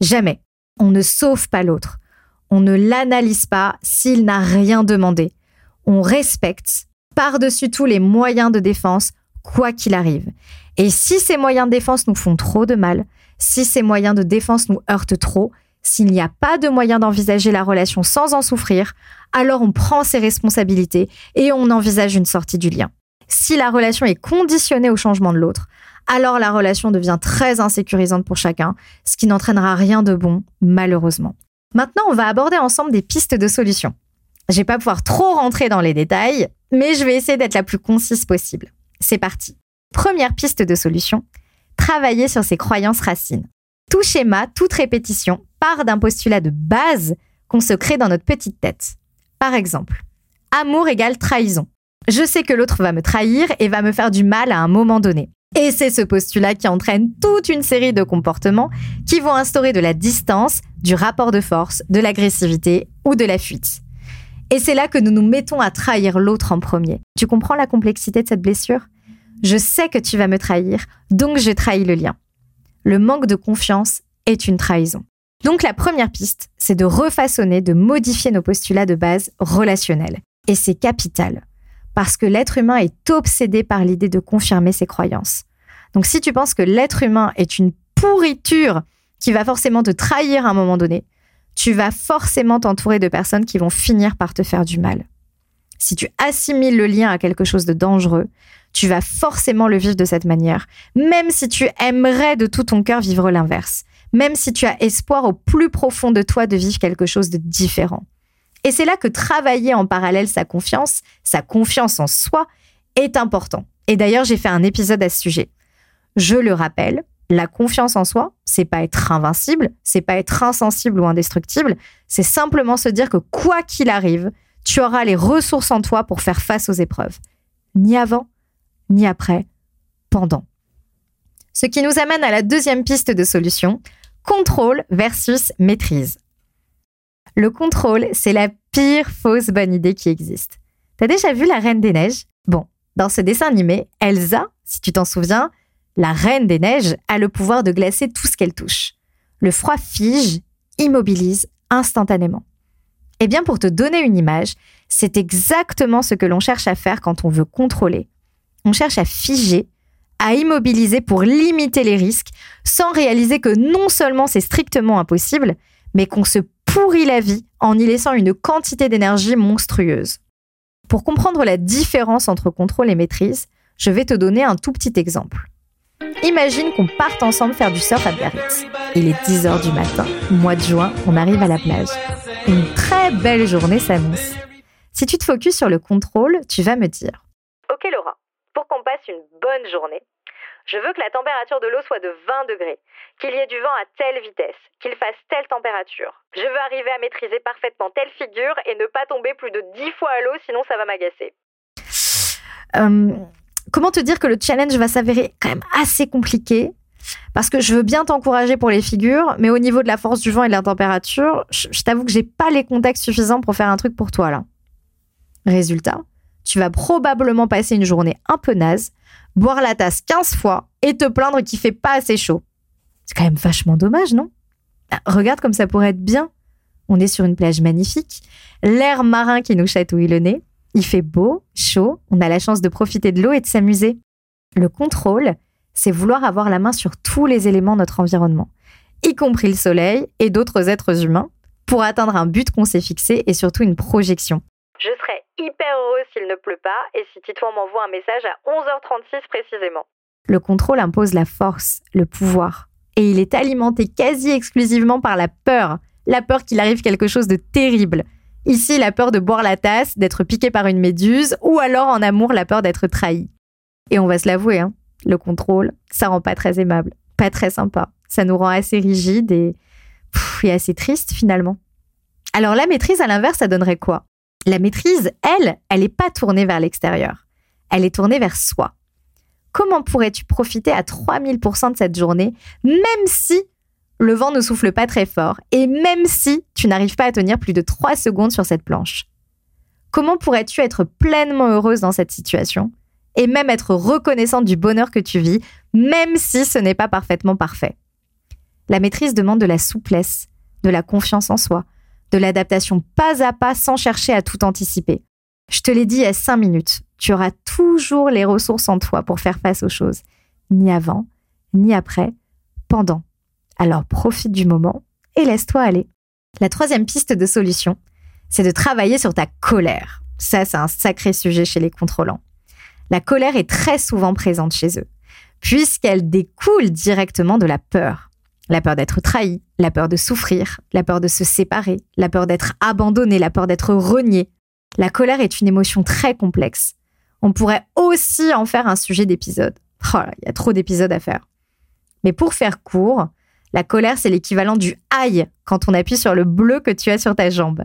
Jamais. On ne sauve pas l'autre. On ne l'analyse pas s'il n'a rien demandé. On respecte par-dessus tout les moyens de défense, quoi qu'il arrive. Et si ces moyens de défense nous font trop de mal, si ces moyens de défense nous heurtent trop, s'il n'y a pas de moyen d'envisager la relation sans en souffrir, alors on prend ses responsabilités et on envisage une sortie du lien. Si la relation est conditionnée au changement de l'autre, alors la relation devient très insécurisante pour chacun, ce qui n'entraînera rien de bon, malheureusement. Maintenant, on va aborder ensemble des pistes de solutions. Je vais pas pouvoir trop rentrer dans les détails, mais je vais essayer d'être la plus concise possible. C'est parti. Première piste de solution, travailler sur ses croyances racines. Tout schéma, toute répétition part d'un postulat de base qu'on se crée dans notre petite tête. Par exemple, amour égale trahison. Je sais que l'autre va me trahir et va me faire du mal à un moment donné. Et c'est ce postulat qui entraîne toute une série de comportements qui vont instaurer de la distance, du rapport de force, de l'agressivité ou de la fuite. Et c'est là que nous nous mettons à trahir l'autre en premier. Tu comprends la complexité de cette blessure? Je sais que tu vas me trahir, donc je trahis le lien. Le manque de confiance est une trahison. Donc la première piste, c'est de refaçonner, de modifier nos postulats de base relationnels. Et c'est capital parce que l'être humain est obsédé par l'idée de confirmer ses croyances. Donc si tu penses que l'être humain est une pourriture qui va forcément te trahir à un moment donné, tu vas forcément t'entourer de personnes qui vont finir par te faire du mal. Si tu assimiles le lien à quelque chose de dangereux, tu vas forcément le vivre de cette manière, même si tu aimerais de tout ton cœur vivre l'inverse, même si tu as espoir au plus profond de toi de vivre quelque chose de différent. Et c'est là que travailler en parallèle sa confiance, sa confiance en soi, est important. Et d'ailleurs, j'ai fait un épisode à ce sujet. Je le rappelle, la confiance en soi, c'est pas être invincible, c'est pas être insensible ou indestructible, c'est simplement se dire que quoi qu'il arrive, tu auras les ressources en toi pour faire face aux épreuves. Ni avant, ni après, pendant. Ce qui nous amène à la deuxième piste de solution, contrôle versus maîtrise. Le contrôle, c'est la pire fausse bonne idée qui existe. T'as déjà vu la Reine des Neiges? Bon, dans ce dessin animé, Elsa, si tu t'en souviens, la Reine des Neiges a le pouvoir de glacer tout ce qu'elle touche. Le froid fige, immobilise instantanément. Eh bien, pour te donner une image, c'est exactement ce que l'on cherche à faire quand on veut contrôler. On cherche à figer, à immobiliser pour limiter les risques, sans réaliser que non seulement c'est strictement impossible, mais qu'on se pourrit la vie en y laissant une quantité d'énergie monstrueuse. Pour comprendre la différence entre contrôle et maîtrise, je vais te donner un tout petit exemple. Imagine qu'on parte ensemble faire du surf à Biarritz. Il est 10h du matin, mois de juin, on arrive à la plage. Une très belle journée s'annonce. Si tu te focuses sur le contrôle, tu vas me dire Ok Laura, pour qu'on passe passe une bonne journée. Je veux que la température de l'eau soit de 20 degrés, qu'il y ait du vent à telle vitesse, qu'il fasse telle température. Je veux arriver à maîtriser parfaitement telle figure et ne pas tomber plus de 10 fois à l'eau, sinon ça va m'agacer. Euh, comment te dire que le challenge va s'avérer quand même assez compliqué? Parce que je veux bien t'encourager pour les figures, mais au niveau de la force du vent et de la température, je, je t'avoue que j'ai pas les contextes suffisants pour faire un truc pour toi là. Résultat, tu vas probablement passer une journée un peu naze, boire la tasse 15 fois et te plaindre qu'il fait pas assez chaud. C'est quand même vachement dommage, non? Ah, Regarde comme ça pourrait être bien. On est sur une plage magnifique, l'air marin qui nous chatouille le nez, il fait beau, chaud, on a la chance de profiter de l'eau et de s'amuser. Le contrôle, c'est vouloir avoir la main sur tous les éléments de notre environnement, y compris le soleil et d'autres êtres humains, pour atteindre un but qu'on s'est fixé et surtout une projection. Je serais hyper heureuse s'il ne pleut pas et si Titouan m'envoie un message à 11h36 précisément. Le contrôle impose la force, le pouvoir, et il est alimenté quasi exclusivement par la peur, la peur qu'il arrive quelque chose de terrible. Ici, la peur de boire la tasse, d'être piqué par une méduse, ou alors en amour, la peur d'être trahi. Et on va se l'avouer, hein, le contrôle, ça rend pas très aimable, pas très sympa. Ça nous rend assez rigide et, et assez triste finalement. Alors la maîtrise, à l'inverse, ça donnerait quoi? La maîtrise, elle, elle n'est pas tournée vers l'extérieur. Elle est tournée vers soi. Comment pourrais-tu profiter à 3000% de cette journée, même si le vent ne souffle pas très fort et même si tu n'arrives pas à tenir plus de 3 secondes sur cette planche? Comment pourrais-tu être pleinement heureuse dans cette situation et même être reconnaissante du bonheur que tu vis, même si ce n'est pas parfaitement parfait? La maîtrise demande de la souplesse, de la confiance en soi, de l'adaptation pas à pas sans chercher à tout anticiper. Je te l'ai dit il y a 5 minutes, tu auras toujours les ressources en toi pour faire face aux choses, ni avant, ni après, pendant. Alors profite du moment et laisse-toi aller. La troisième piste de solution, c'est de travailler sur ta colère. Ça, c'est un sacré sujet chez les contrôlants. La colère est très souvent présente chez eux, puisqu'elle découle directement de la peur. La peur d'être trahi, la peur de souffrir, la peur de se séparer, la peur d'être abandonné, la peur d'être renié. La colère est une émotion très complexe. On pourrait aussi en faire un sujet d'épisode. Oh il y a trop d'épisodes à faire. Mais pour faire court, la colère, c'est l'équivalent du aïe quand on appuie sur le bleu que tu as sur ta jambe.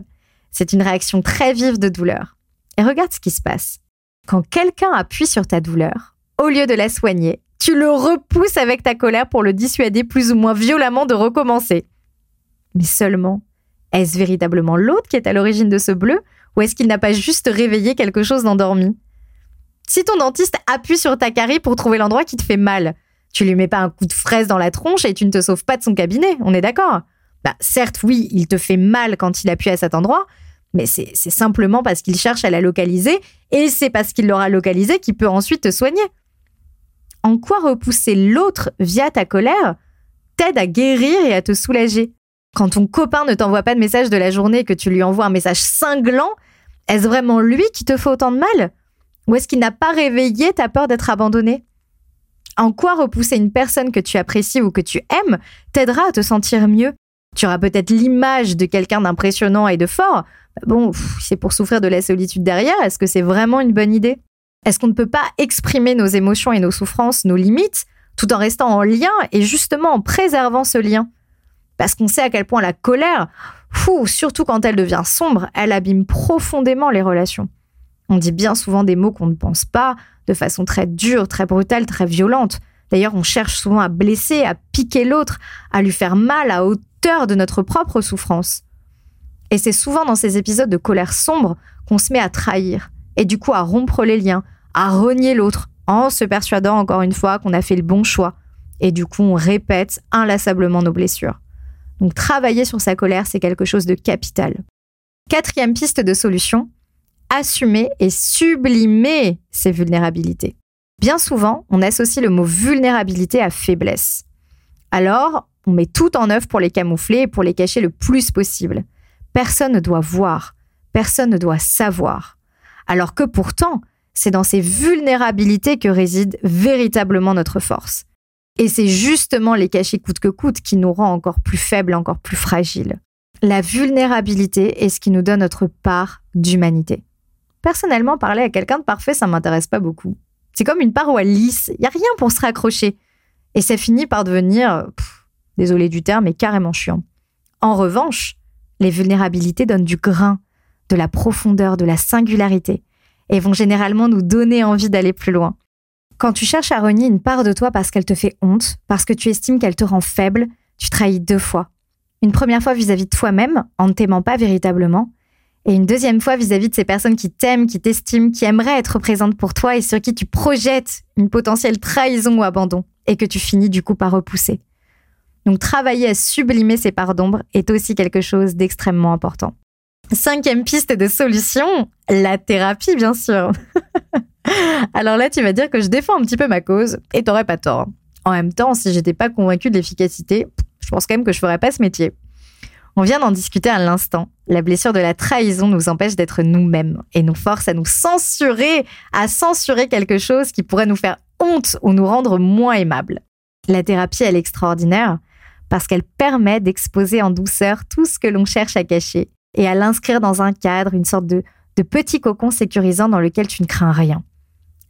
C'est une réaction très vive de douleur. Et regarde ce qui se passe. Quand quelqu'un appuie sur ta douleur, au lieu de la soigner, tu le repousses avec ta colère pour le dissuader plus ou moins violemment de recommencer. Mais seulement, est-ce véritablement l'autre qui est à l'origine de ce bleu ou est-ce qu'il n'a pas juste réveillé quelque chose d'endormi? Si ton dentiste appuie sur ta carie pour trouver l'endroit qui te fait mal, tu lui mets pas un coup de fraise dans la tronche et tu ne te sauves pas de son cabinet, on est d'accord? Bah certes, oui, il te fait mal quand il appuie à cet endroit, mais c'est simplement parce qu'il cherche à la localiser et c'est parce qu'il l'aura localisée qu'il peut ensuite te soigner. En quoi repousser l'autre via ta colère t'aide à guérir et à te soulager? Quand ton copain ne t'envoie pas de message de la journée que tu lui envoies un message cinglant, est-ce vraiment lui qui te fait autant de mal? Ou est-ce qu'il n'a pas réveillé ta peur d'être abandonné? En quoi repousser une personne que tu apprécies ou que tu aimes t'aidera à te sentir mieux? Tu auras peut-être l'image de quelqu'un d'impressionnant et de fort. Bon, pff, c'est pour souffrir de la solitude derrière, est-ce que c'est vraiment une bonne idée? Est-ce qu'on ne peut pas exprimer nos émotions et nos souffrances, nos limites, tout en restant en lien et justement en préservant ce lien? Parce qu'on sait à quel point la colère, fou, surtout quand elle devient sombre, elle abîme profondément les relations. On dit bien souvent des mots qu'on ne pense pas, de façon très dure, très brutale, très violente. D'ailleurs, on cherche souvent à blesser, à piquer l'autre, à lui faire mal à hauteur de notre propre souffrance. Et c'est souvent dans ces épisodes de colère sombre qu'on se met à trahir, et du coup à rompre les liens, à renier l'autre, en se persuadant encore une fois qu'on a fait le bon choix. Et du coup, on répète inlassablement nos blessures. Donc travailler sur sa colère, c'est quelque chose de capital. Quatrième piste de solution, assumer et sublimer ses vulnérabilités. Bien souvent, on associe le mot vulnérabilité à faiblesse. Alors, on met tout en œuvre pour les camoufler et pour les cacher le plus possible. Personne ne doit voir, personne ne doit savoir. Alors que pourtant, c'est dans ces vulnérabilités que réside véritablement notre force. Et c'est justement les cacher coûte que coûte qui nous rend encore plus faibles, encore plus fragiles. La vulnérabilité est ce qui nous donne notre part d'humanité. Personnellement, parler à quelqu'un de parfait, ça m'intéresse pas beaucoup. C'est comme une paroi lisse, il y a rien pour se raccrocher. Et ça finit par devenir, désolé du terme, mais carrément chiant. En revanche, les vulnérabilités donnent du grain, de la profondeur, de la singularité, et vont généralement nous donner envie d'aller plus loin. Quand tu cherches à renier une part de toi parce qu'elle te fait honte, parce que tu estimes qu'elle te rend faible, tu trahis deux fois. Une première fois vis-à-vis de toi-même, en ne t'aimant pas véritablement, et une deuxième fois vis-à-vis de ces personnes qui t'aiment, qui t'estiment, qui aimeraient être présentes pour toi et sur qui tu projettes une potentielle trahison ou abandon, et que tu finis du coup par repousser. Donc travailler à sublimer ces parts d'ombre est aussi quelque chose d'extrêmement important. Cinquième piste de solution, la thérapie bien sûr. Alors là, tu vas dire que je défends un petit peu ma cause et t'aurais pas tort. En même temps, si j'étais pas convaincue de l'efficacité, je pense quand même que je ferais pas ce métier. On vient d'en discuter à l'instant. La blessure de la trahison nous empêche d'être nous-mêmes et nous force à nous censurer, à censurer quelque chose qui pourrait nous faire honte ou nous rendre moins aimables. La thérapie, elle est extraordinaire parce qu'elle permet d'exposer en douceur tout ce que l'on cherche à cacher et à l'inscrire dans un cadre, une sorte de, de petit cocon sécurisant dans lequel tu ne crains rien.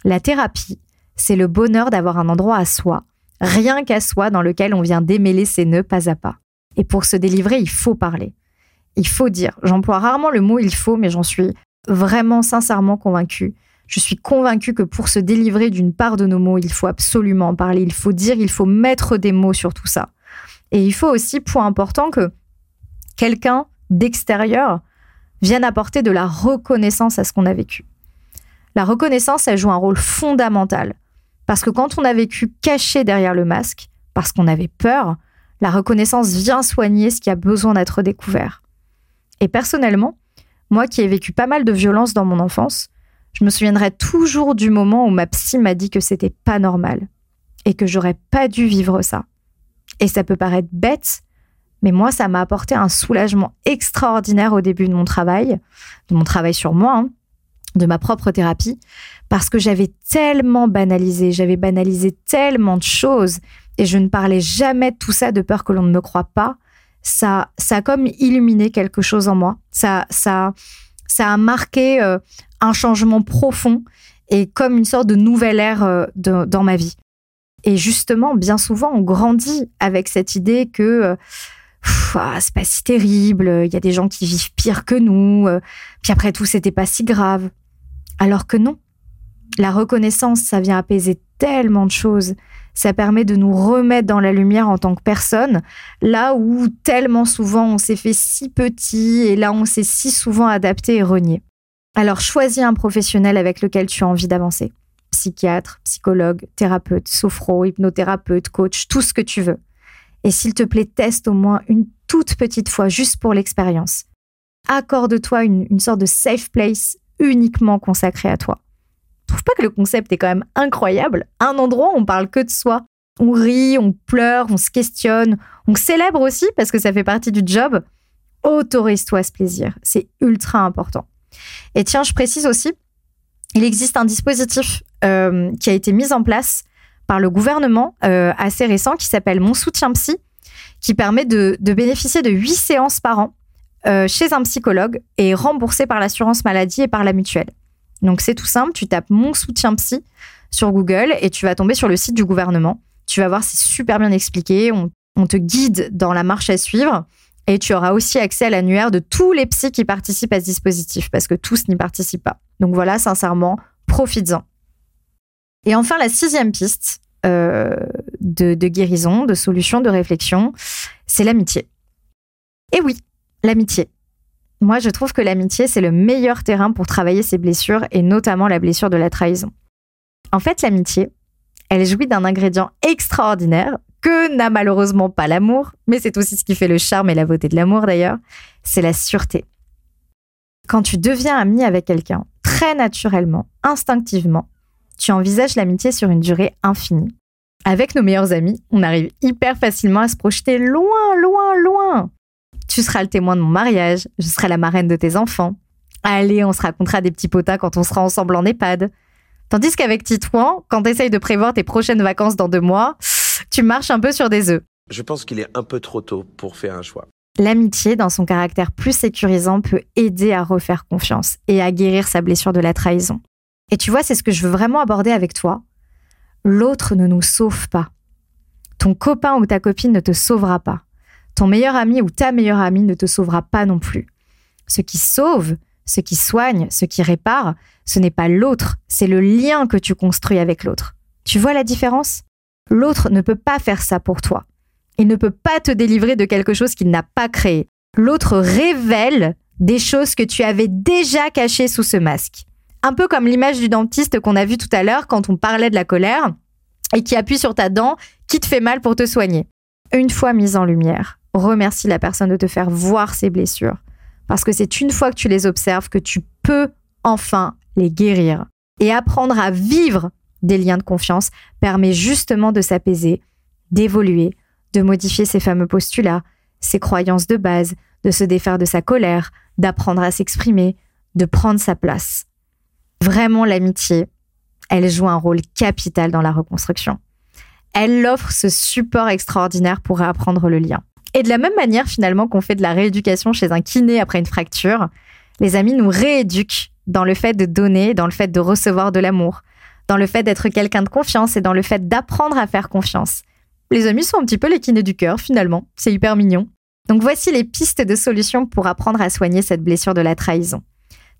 La thérapie, c'est le bonheur d'avoir un endroit à soi, rien qu'à soi, dans lequel on vient démêler ses nœuds pas à pas. Et pour se délivrer, il faut parler. Il faut dire. J'emploie rarement le mot il faut, mais j'en suis vraiment sincèrement convaincue. Je suis convaincue que pour se délivrer d'une part de nos mots, il faut absolument en parler, il faut dire, il faut mettre des mots sur tout ça. Et il faut aussi, point important, que quelqu'un d'extérieur vienne apporter de la reconnaissance à ce qu'on a vécu. La reconnaissance, elle joue un rôle fondamental. Parce que quand on a vécu caché derrière le masque, parce qu'on avait peur, la reconnaissance vient soigner ce qui a besoin d'être découvert. Et personnellement, moi qui ai vécu pas mal de violence dans mon enfance, je me souviendrai toujours du moment où ma psy m'a dit que c'était pas normal et que j'aurais pas dû vivre ça. Et ça peut paraître bête, mais moi, ça m'a apporté un soulagement extraordinaire au début de mon travail, de mon travail sur moi, hein, de ma propre thérapie, parce que j'avais tellement banalisé, j'avais banalisé tellement de choses, et je ne parlais jamais de tout ça de peur que l'on ne me croie pas. Ça, ça a comme illuminé quelque chose en moi. Ça, ça, ça a marqué euh, un changement profond et comme une sorte de nouvelle ère euh, dans ma vie. Et justement, bien souvent, on grandit avec cette idée que euh, c'est pas si terrible, il y a des gens qui vivent pire que nous, euh, puis après tout, c'était pas si grave. Alors que non. La reconnaissance, ça vient apaiser tellement de choses. Ça permet de nous remettre dans la lumière en tant que personne, là où tellement souvent on s'est fait si petit et là on s'est si souvent adapté et renié. Alors choisis un professionnel avec lequel tu as envie d'avancer psychiatre, psychologue, thérapeute, sophro, hypnothérapeute, coach, tout ce que tu veux. Et s'il te plaît, teste au moins une toute petite fois, juste pour l'expérience. Accorde-toi une, sorte de safe place uniquement consacrée à toi. Trouve pas que le concept est quand même incroyable Un endroit où on parle que de soi. On rit, on pleure, on se questionne, on célèbre aussi parce que ça fait partie du job. Autorise-toi ce plaisir, c'est ultra important. Et tiens, je précise aussi, il existe un dispositif euh, qui a été mis en place par le gouvernement euh, assez récent qui s'appelle Mon soutien psy, qui permet de, bénéficier de huit séances par an euh, chez un psychologue et remboursé par l'assurance maladie et par la mutuelle. Donc c'est tout simple, tu tapes Mon soutien psy sur Google et tu vas tomber sur le site du gouvernement. Tu vas voir, c'est super bien expliqué, on, on te guide dans la marche à suivre. Et tu auras aussi accès à l'annuaire de tous les psys qui participent à ce dispositif, parce que tous n'y participent pas. Donc voilà, sincèrement, profites-en. Et enfin, la sixième piste euh, de, guérison, de solution, de réflexion, c'est l'amitié. Et oui, l'amitié. Moi, je trouve que l'amitié, c'est le meilleur terrain pour travailler ses blessures, et notamment la blessure de la trahison. En fait, l'amitié, elle jouit d'un ingrédient extraordinaire que n'a malheureusement pas l'amour, mais c'est aussi ce qui fait le charme et la beauté de l'amour d'ailleurs, c'est la sûreté. Quand tu deviens ami avec quelqu'un, très naturellement, instinctivement, tu envisages l'amitié sur une durée infinie. Avec nos meilleurs amis, on arrive hyper facilement à se projeter loin, loin, loin. Tu seras le témoin de mon mariage, je serai la marraine de tes enfants. Allez, on se racontera des petits potas quand on sera ensemble en EHPAD. Tandis qu'avec Titouan, quand tu essayes de prévoir tes prochaines vacances dans deux mois, tu marches un peu sur des œufs. Je pense qu'il est un peu trop tôt pour faire un choix. L'amitié, dans son caractère plus sécurisant, peut aider à refaire confiance et à guérir sa blessure de la trahison. Et tu vois, c'est ce que je veux vraiment aborder avec toi. L'autre ne nous sauve pas. Ton copain ou ta copine ne te sauvera pas. Ton meilleur ami ou ta meilleure amie ne te sauvera pas non plus. Ce qui sauve, ce qui soigne, ce qui répare, ce n'est pas l'autre, c'est le lien que tu construis avec l'autre. Tu vois la différence? L'autre ne peut pas faire ça pour toi. Il ne peut pas te délivrer de quelque chose qu'il n'a pas créé. L'autre révèle des choses que tu avais déjà cachées sous ce masque. Un peu comme l'image du dentiste qu'on a vu tout à l'heure quand on parlait de la colère et qui appuie sur ta dent qui te fait mal pour te soigner. Une fois mise en lumière, remercie la personne de te faire voir ses blessures. Parce que c'est une fois que tu les observes que tu peux enfin les guérir. Et apprendre à vivre des liens de confiance permet justement de s'apaiser, d'évoluer, de modifier ses fameux postulats, ses croyances de base, de se défaire de sa colère, d'apprendre à s'exprimer, de prendre sa place. Vraiment, l'amitié, elle joue un rôle capital dans la reconstruction. Elle offre ce support extraordinaire pour réapprendre le lien. Et de la même manière, finalement, qu'on fait de la rééducation chez un kiné après une fracture, les amis nous rééduquent dans le fait de donner, dans le fait de recevoir de l'amour, dans le fait d'être quelqu'un de confiance et dans le fait d'apprendre à faire confiance. Les amis sont un petit peu les kinés du cœur, finalement. C'est hyper mignon. Donc voici les pistes de solutions pour apprendre à soigner cette blessure de la trahison.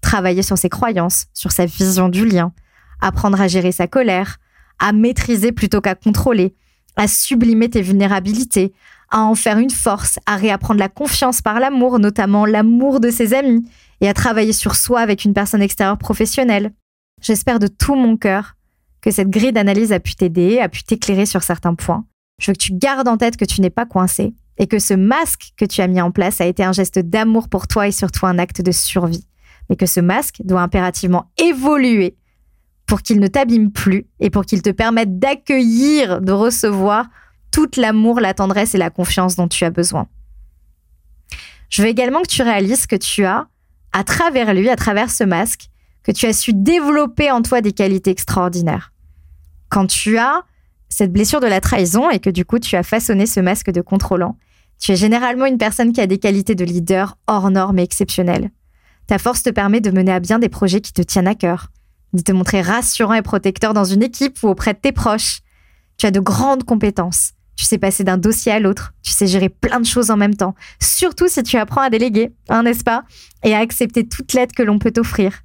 Travailler sur ses croyances, sur sa vision du lien, apprendre à gérer sa colère, à maîtriser plutôt qu'à contrôler, à sublimer tes vulnérabilités, à en faire une force, à réapprendre la confiance par l'amour, notamment l'amour de ses amis, et à travailler sur soi avec une personne extérieure professionnelle. J'espère de tout mon cœur que cette grille d'analyse a pu t'aider, a pu t'éclairer sur certains points. Je veux que tu gardes en tête que tu n'es pas coincé et que ce masque que tu as mis en place a été un geste d'amour pour toi et surtout un acte de survie. Mais que ce masque doit impérativement évoluer pour qu'il ne t'abîme plus et pour qu'il te permette d'accueillir, de recevoir tout l'amour, la tendresse et la confiance dont tu as besoin. Je veux également que tu réalises que tu as, à travers lui, à travers ce masque, que tu as su développer en toi des qualités extraordinaires. Quand tu as cette blessure de la trahison et que du coup tu as façonné ce masque de contrôlant, tu es généralement une personne qui a des qualités de leader hors normes et exceptionnelles. Ta force te permet de mener à bien des projets qui te tiennent à cœur, de te montrer rassurant et protecteur dans une équipe ou auprès de tes proches. Tu as de grandes compétences. Tu sais passer d'un dossier à l'autre. Tu sais gérer plein de choses en même temps. Surtout si tu apprends à déléguer, hein, n'est-ce pas? Et à accepter toute l'aide que l'on peut t'offrir.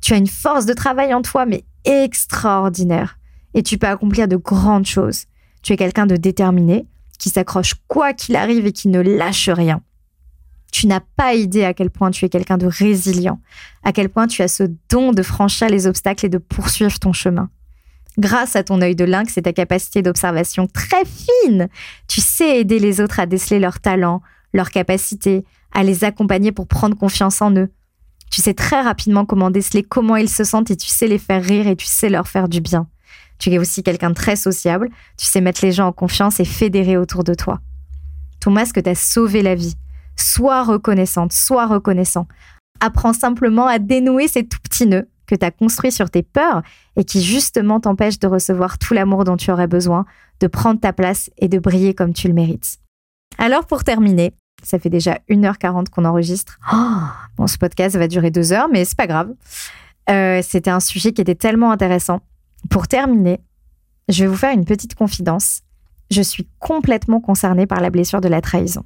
Tu as une force de travail en toi, mais extraordinaire. Et tu peux accomplir de grandes choses. Tu es quelqu'un de déterminé, qui s'accroche quoi qu'il arrive et qui ne lâche rien. Tu n'as pas idée à quel point tu es quelqu'un de résilient, à quel point tu as ce don de franchir les obstacles et de poursuivre ton chemin. Grâce à ton œil de lynx et ta capacité d'observation très fine, tu sais aider les autres à déceler leurs talents, leurs capacités, à les accompagner pour prendre confiance en eux. Tu sais très rapidement comment déceler comment ils se sentent et tu sais les faire rire et tu sais leur faire du bien. Tu es aussi quelqu'un de très sociable, tu sais mettre les gens en confiance et fédérer autour de toi. Ton masque t'a sauvé la vie. Sois reconnaissante, sois reconnaissant. Apprends simplement à dénouer ces tout petits nœuds que tu as construits sur tes peurs et qui justement t'empêchent de recevoir tout l'amour dont tu aurais besoin, de prendre ta place et de briller comme tu le mérites. Alors pour terminer, ça fait déjà 1h40 qu'on enregistre. Oh, bon, ce podcast va durer deux heures, mais c'est pas grave. Euh, c'était un sujet qui était tellement intéressant. Pour terminer, je vais vous faire une petite confidence. Je suis complètement concernée par la blessure de la trahison.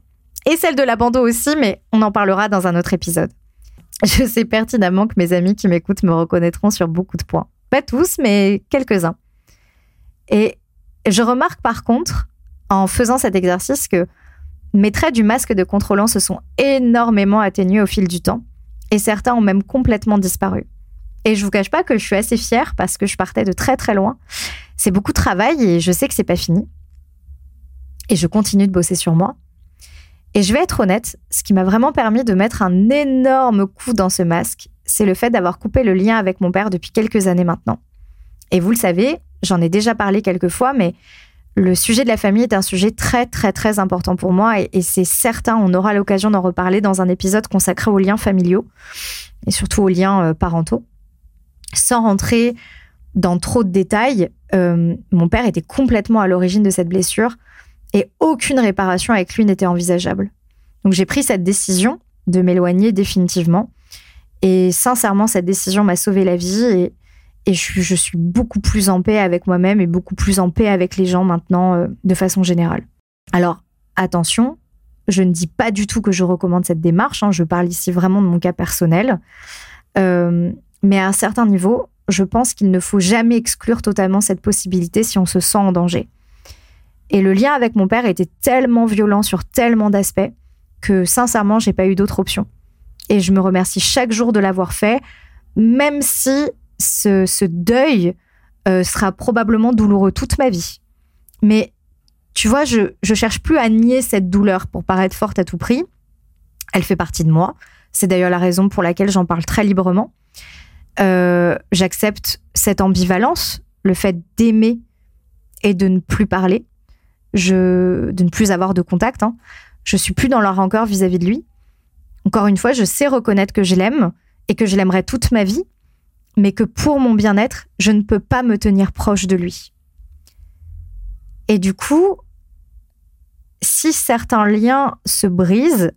Et celle de l'abandon aussi, mais on en parlera dans un autre épisode. Je sais pertinemment que mes amis qui m'écoutent me reconnaîtront sur beaucoup de points. Pas tous, mais quelques-uns. Et je remarque par contre, en faisant cet exercice, que mes traits du masque de contrôlant se sont énormément atténués au fil du temps, et certains ont même complètement disparu. Et je vous cache pas que je suis assez fière parce que je partais de très très loin. C'est beaucoup de travail et je sais que c'est pas fini. Et je continue de bosser sur moi. Et je vais être honnête, ce qui m'a vraiment permis de mettre un énorme coup dans ce masque, c'est le fait d'avoir coupé le lien avec mon père depuis quelques années maintenant. Et vous le savez, j'en ai déjà parlé quelques fois, mais le sujet de la famille est un sujet très très très important pour moi et, c'est certain, on aura l'occasion d'en reparler dans un épisode consacré aux liens familiaux et surtout aux liens euh, parentaux. Sans rentrer dans trop de détails, euh, mon père était complètement à l'origine de cette blessure et aucune réparation avec lui n'était envisageable. Donc j'ai pris cette décision de m'éloigner définitivement. Et sincèrement, cette décision m'a sauvé la vie et, Et je suis, je suis beaucoup plus en paix avec moi-même et beaucoup plus en paix avec les gens maintenant euh, de façon générale. Alors, attention, je ne dis pas du tout que je recommande cette démarche. hein, je parle ici vraiment de mon cas personnel. Euh, mais à un certain niveau, je pense qu'il ne faut jamais exclure totalement cette possibilité si on se sent en danger. Et le lien avec mon père était tellement violent sur tellement d'aspects que sincèrement, j'ai pas eu d'autre option. Et je me remercie chaque jour de l'avoir fait, même si ce, ce deuil euh, sera probablement douloureux toute ma vie. Mais tu vois, je, je cherche plus à nier cette douleur pour paraître forte à tout prix. Elle fait partie de moi. C'est d'ailleurs la raison pour laquelle j'en parle très librement. Euh, J'accepte cette ambivalence, le fait d'aimer et de ne plus parler, de ne plus avoir de contact. Hein. Je suis plus dans la rancœur vis-à-vis de lui. Encore une fois, je sais reconnaître que je l'aime et que je l'aimerai toute ma vie, mais que pour mon bien-être, je ne peux pas me tenir proche de lui. Et du coup, si certains liens se brisent,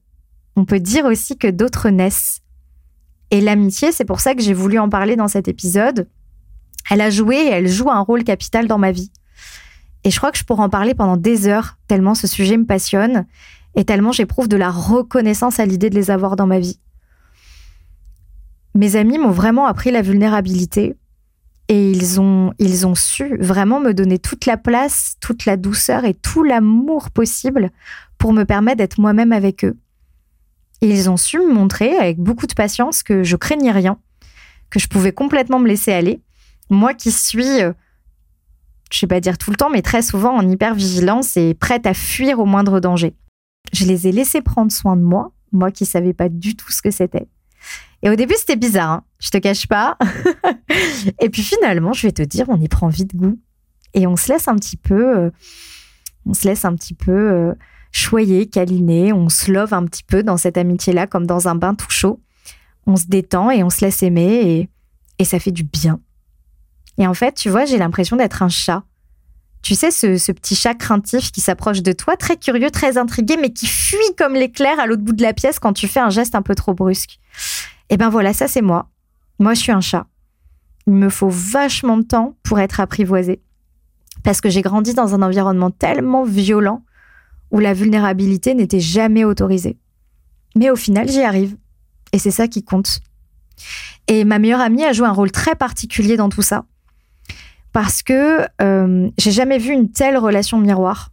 on peut dire aussi que d'autres naissent. Et l'amitié, c'est pour ça que j'ai voulu en parler dans cet épisode. Elle a joué et elle joue un rôle capital dans ma vie. Et je crois que je pourrais en parler pendant des heures, tellement ce sujet me passionne et tellement j'éprouve de la reconnaissance à l'idée de les avoir dans ma vie. Mes amis m'ont vraiment appris la vulnérabilité et ils ont, ils ont su vraiment me donner toute la place, toute la douceur et tout l'amour possible pour me permettre d'être moi-même avec eux. Ils ont su me montrer avec beaucoup de patience que je craignais rien, que je pouvais complètement me laisser aller. Moi qui suis, euh, je sais pas dire tout le temps, mais très souvent en hypervigilance et prête à fuir au moindre danger. Je les ai laissés prendre soin de moi, moi qui savais pas du tout ce que c'était. Et au début, c'était bizarre, hein, je te cache pas. et puis finalement, je vais te dire, on y prend vite goût. Et on se laisse un petit peu, euh, on se laisse un petit peu euh, choyer, câliner, on se love un petit peu dans cette amitié-là, comme dans un bain tout chaud. On se détend et on se laisse aimer et ça fait du bien. Et en fait, tu vois, j'ai l'impression d'être un chat. Tu sais, ce, petit chat craintif qui s'approche de toi, très curieux, très intrigué, mais qui fuit comme l'éclair à l'autre bout de la pièce quand tu fais un geste un peu trop brusque. Et ben voilà, ça c'est moi. Moi, je suis un chat. Il me faut vachement de temps pour être apprivoisé. Parce que j'ai grandi dans un environnement tellement violent où la vulnérabilité n'était jamais autorisée. Mais au final, j'y arrive. Et c'est ça qui compte. Et ma meilleure amie a joué un rôle très particulier dans tout ça. Parce que euh, j'ai jamais vu une telle relation miroir.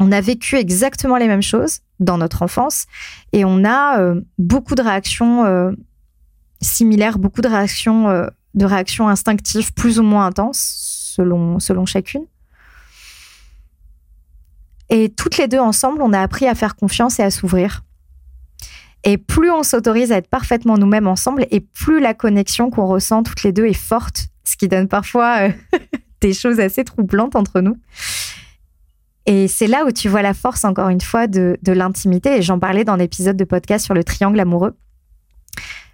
On a vécu exactement les mêmes choses dans notre enfance et on a euh, beaucoup de réactions euh, similaires, beaucoup de réactions, euh, de réactions instinctives plus ou moins intenses selon, selon chacune. Et toutes les deux ensemble, on a appris à faire confiance et à s'ouvrir. Et plus on s'autorise à être parfaitement nous-mêmes ensemble, et plus la connexion qu'on ressent toutes les deux est forte, ce qui donne parfois euh, des choses assez troublantes entre nous. Et c'est là où tu vois la force, encore une fois, de, l'intimité. Et j'en parlais dans l'épisode de podcast sur le triangle amoureux.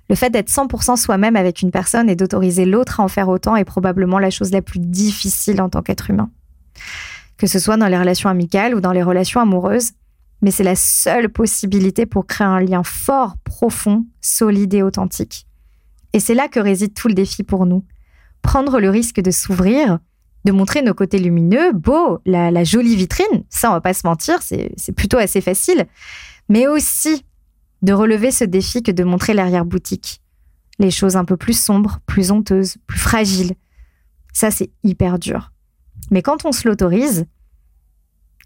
Le fait d'être 100% soi-même avec une personne et d'autoriser l'autre à en faire autant est probablement la chose la plus difficile en tant qu'être humain. Que ce soit dans les relations amicales ou dans les relations amoureuses, mais c'est la seule possibilité pour créer un lien fort, profond, solide et authentique. Et c'est là que réside tout le défi pour nous. Prendre le risque de s'ouvrir, de montrer nos côtés lumineux, beaux, la, la jolie vitrine, ça on va pas se mentir, c'est plutôt assez facile, mais aussi de relever ce défi que de montrer l'arrière-boutique, les choses un peu plus sombres, plus honteuses, plus fragiles. Ça c'est hyper dur. Mais quand on se l'autorise,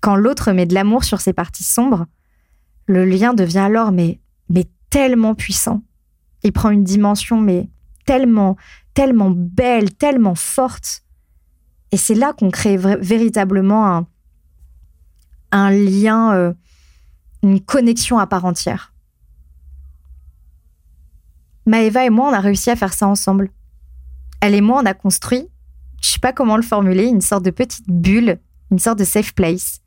quand l'autre met de l'amour sur ses parties sombres, le lien devient alors mais, mais tellement puissant. Il prend une dimension mais tellement, tellement belle, tellement forte. Et c'est là qu'on crée véritablement un, lien, euh, une connexion à part entière. Maëva et moi, on a réussi à faire ça ensemble. Elle et moi, on a construit, je sais pas comment le formuler, une sorte de petite bulle, une sorte de safe place.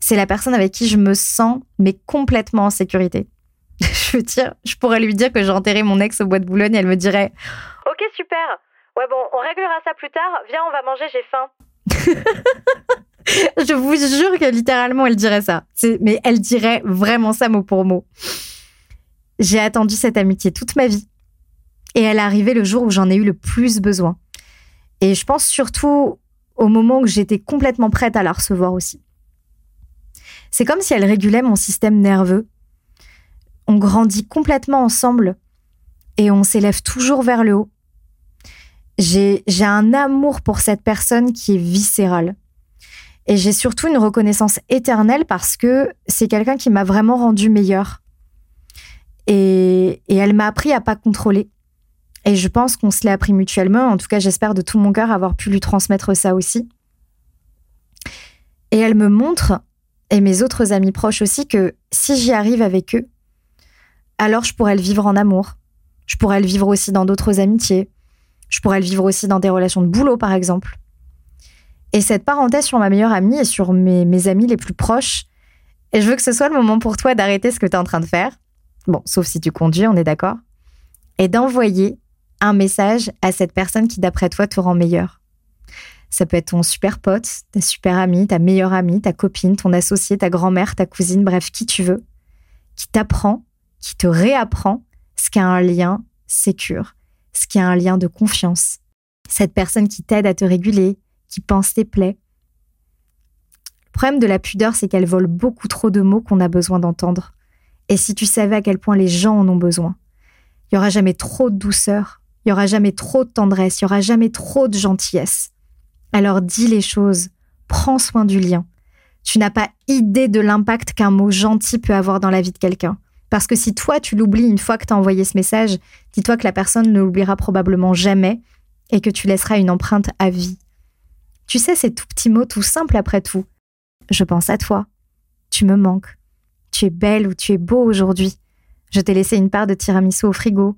C'est la personne avec qui je me sens, mais complètement en sécurité. je veux dire, je pourrais lui dire que j'ai enterré mon ex au bois de Boulogne et elle me dirait Ok, super. Ouais, bon, on réglera ça plus tard. Viens, on va manger, j'ai faim. Je vous jure que littéralement, elle dirait ça. Mais elle dirait vraiment ça mot pour mot. J'ai attendu cette amitié toute ma vie. Et elle est arrivée le jour où j'en ai eu le plus besoin. Et je pense surtout au moment où j'étais complètement prête à la recevoir aussi. C'est comme si elle régulait mon système nerveux. On grandit complètement ensemble et on s'élève toujours vers le haut. J'ai un amour pour cette personne qui est viscéral. Et j'ai surtout une reconnaissance éternelle parce que c'est quelqu'un qui m'a vraiment rendu meilleure. Et, elle m'a appris à pas contrôler. Et je pense qu'on se l'est appris mutuellement. En tout cas, j'espère de tout mon cœur avoir pu lui transmettre ça aussi. Et elle me montre, et mes autres amis proches aussi, que si j'y arrive avec eux, alors je pourrais le vivre en amour. Je pourrais le vivre aussi dans d'autres amitiés. Je pourrais le vivre aussi dans des relations de boulot, par exemple. Et cette parenthèse sur ma meilleure amie et sur mes, amis les plus proches, et je veux que ce soit le moment pour toi d'arrêter ce que tu es en train de faire. Bon, sauf si tu conduis, on est d'accord. Et d'envoyer un message à cette personne qui, d'après toi, te rend meilleur. Ça peut être ton super pote, ta super amie, ta meilleure amie, ta copine, ton associé, ta grand-mère, ta cousine, bref, qui tu veux, qui t'apprend, qui te réapprend ce a un lien sécure, ce qui a un lien de confiance. Cette personne qui t'aide à te réguler, qui pense tes plaies. Le problème de la pudeur, c'est qu'elle vole beaucoup trop de mots qu'on a besoin d'entendre. Et si tu savais à quel point les gens en ont besoin, il y aura jamais trop de douceur, il y aura jamais trop de tendresse, il y aura jamais trop de gentillesse. Alors dis les choses, prends soin du lien. Tu n'as pas idée de l'impact qu'un mot gentil peut avoir dans la vie de quelqu'un. Parce que si toi, tu l'oublies une fois que tu as envoyé ce message, dis-toi que la personne ne l'oubliera probablement jamais et que tu laisseras une empreinte à vie. Tu sais, ces tout petits mots tout simples après tout. Je pense à toi. Tu me manques. Tu es belle ou tu es beau aujourd'hui. Je t'ai laissé une part de tiramisu au frigo.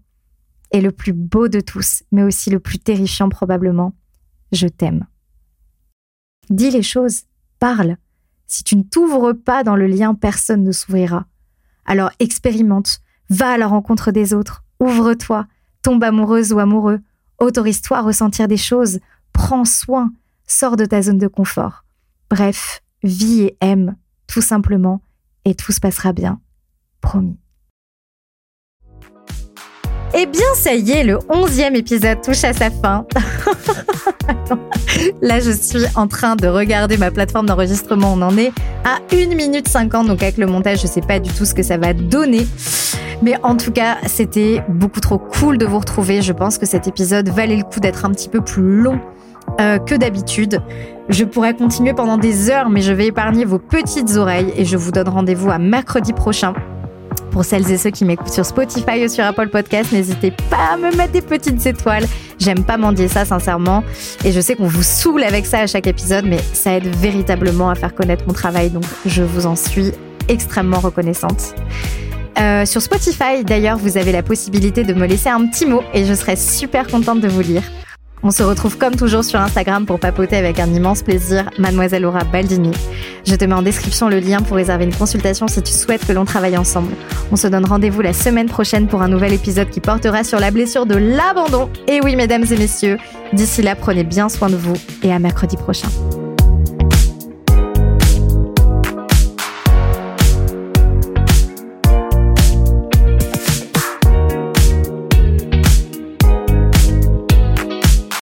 Et le plus beau de tous, mais aussi le plus terrifiant probablement, je t'aime. Dis les choses, parle. Si tu ne t'ouvres pas dans le lien, personne ne s'ouvrira. Alors expérimente, va à la rencontre des autres, ouvre-toi, tombe amoureuse ou amoureux, autorise-toi à ressentir des choses, prends soin, sors de ta zone de confort. Bref, vis et aime, tout simplement, et tout se passera bien. Promis. Eh bien, ça y est, le onzième épisode touche à sa fin. Là, je suis en train de regarder ma plateforme d'enregistrement. On en est à 1 minute 50. Donc, avec le montage, je sais pas du tout ce que ça va donner. Mais en tout cas, c'était beaucoup trop cool de vous retrouver. Je pense que cet épisode valait le coup d'être un petit peu plus long euh, que d'habitude. Je pourrais continuer pendant des heures, mais je vais épargner vos petites oreilles et je vous donne rendez-vous à mercredi prochain pour celles et ceux qui m'écoutent sur Spotify ou sur Apple Podcast, n'hésitez pas à me mettre des petites étoiles. J'aime pas mendier ça, sincèrement. Et je sais qu'on vous saoule avec ça à chaque épisode, mais ça aide véritablement à faire connaître mon travail. Donc, je vous en suis extrêmement reconnaissante. Euh, sur Spotify, d'ailleurs, vous avez la possibilité de me laisser un petit mot et je serai super contente de vous lire. On se retrouve comme toujours sur Instagram pour papoter avec un immense plaisir, Mademoiselle Laura Baldini. Je te mets en description le lien pour réserver une consultation si tu souhaites que l'on travaille ensemble. On se donne rendez-vous la semaine prochaine pour un nouvel épisode qui portera sur la blessure de l'abandon. Et oui, mesdames et messieurs, d'ici là, prenez bien soin de vous et à mercredi prochain.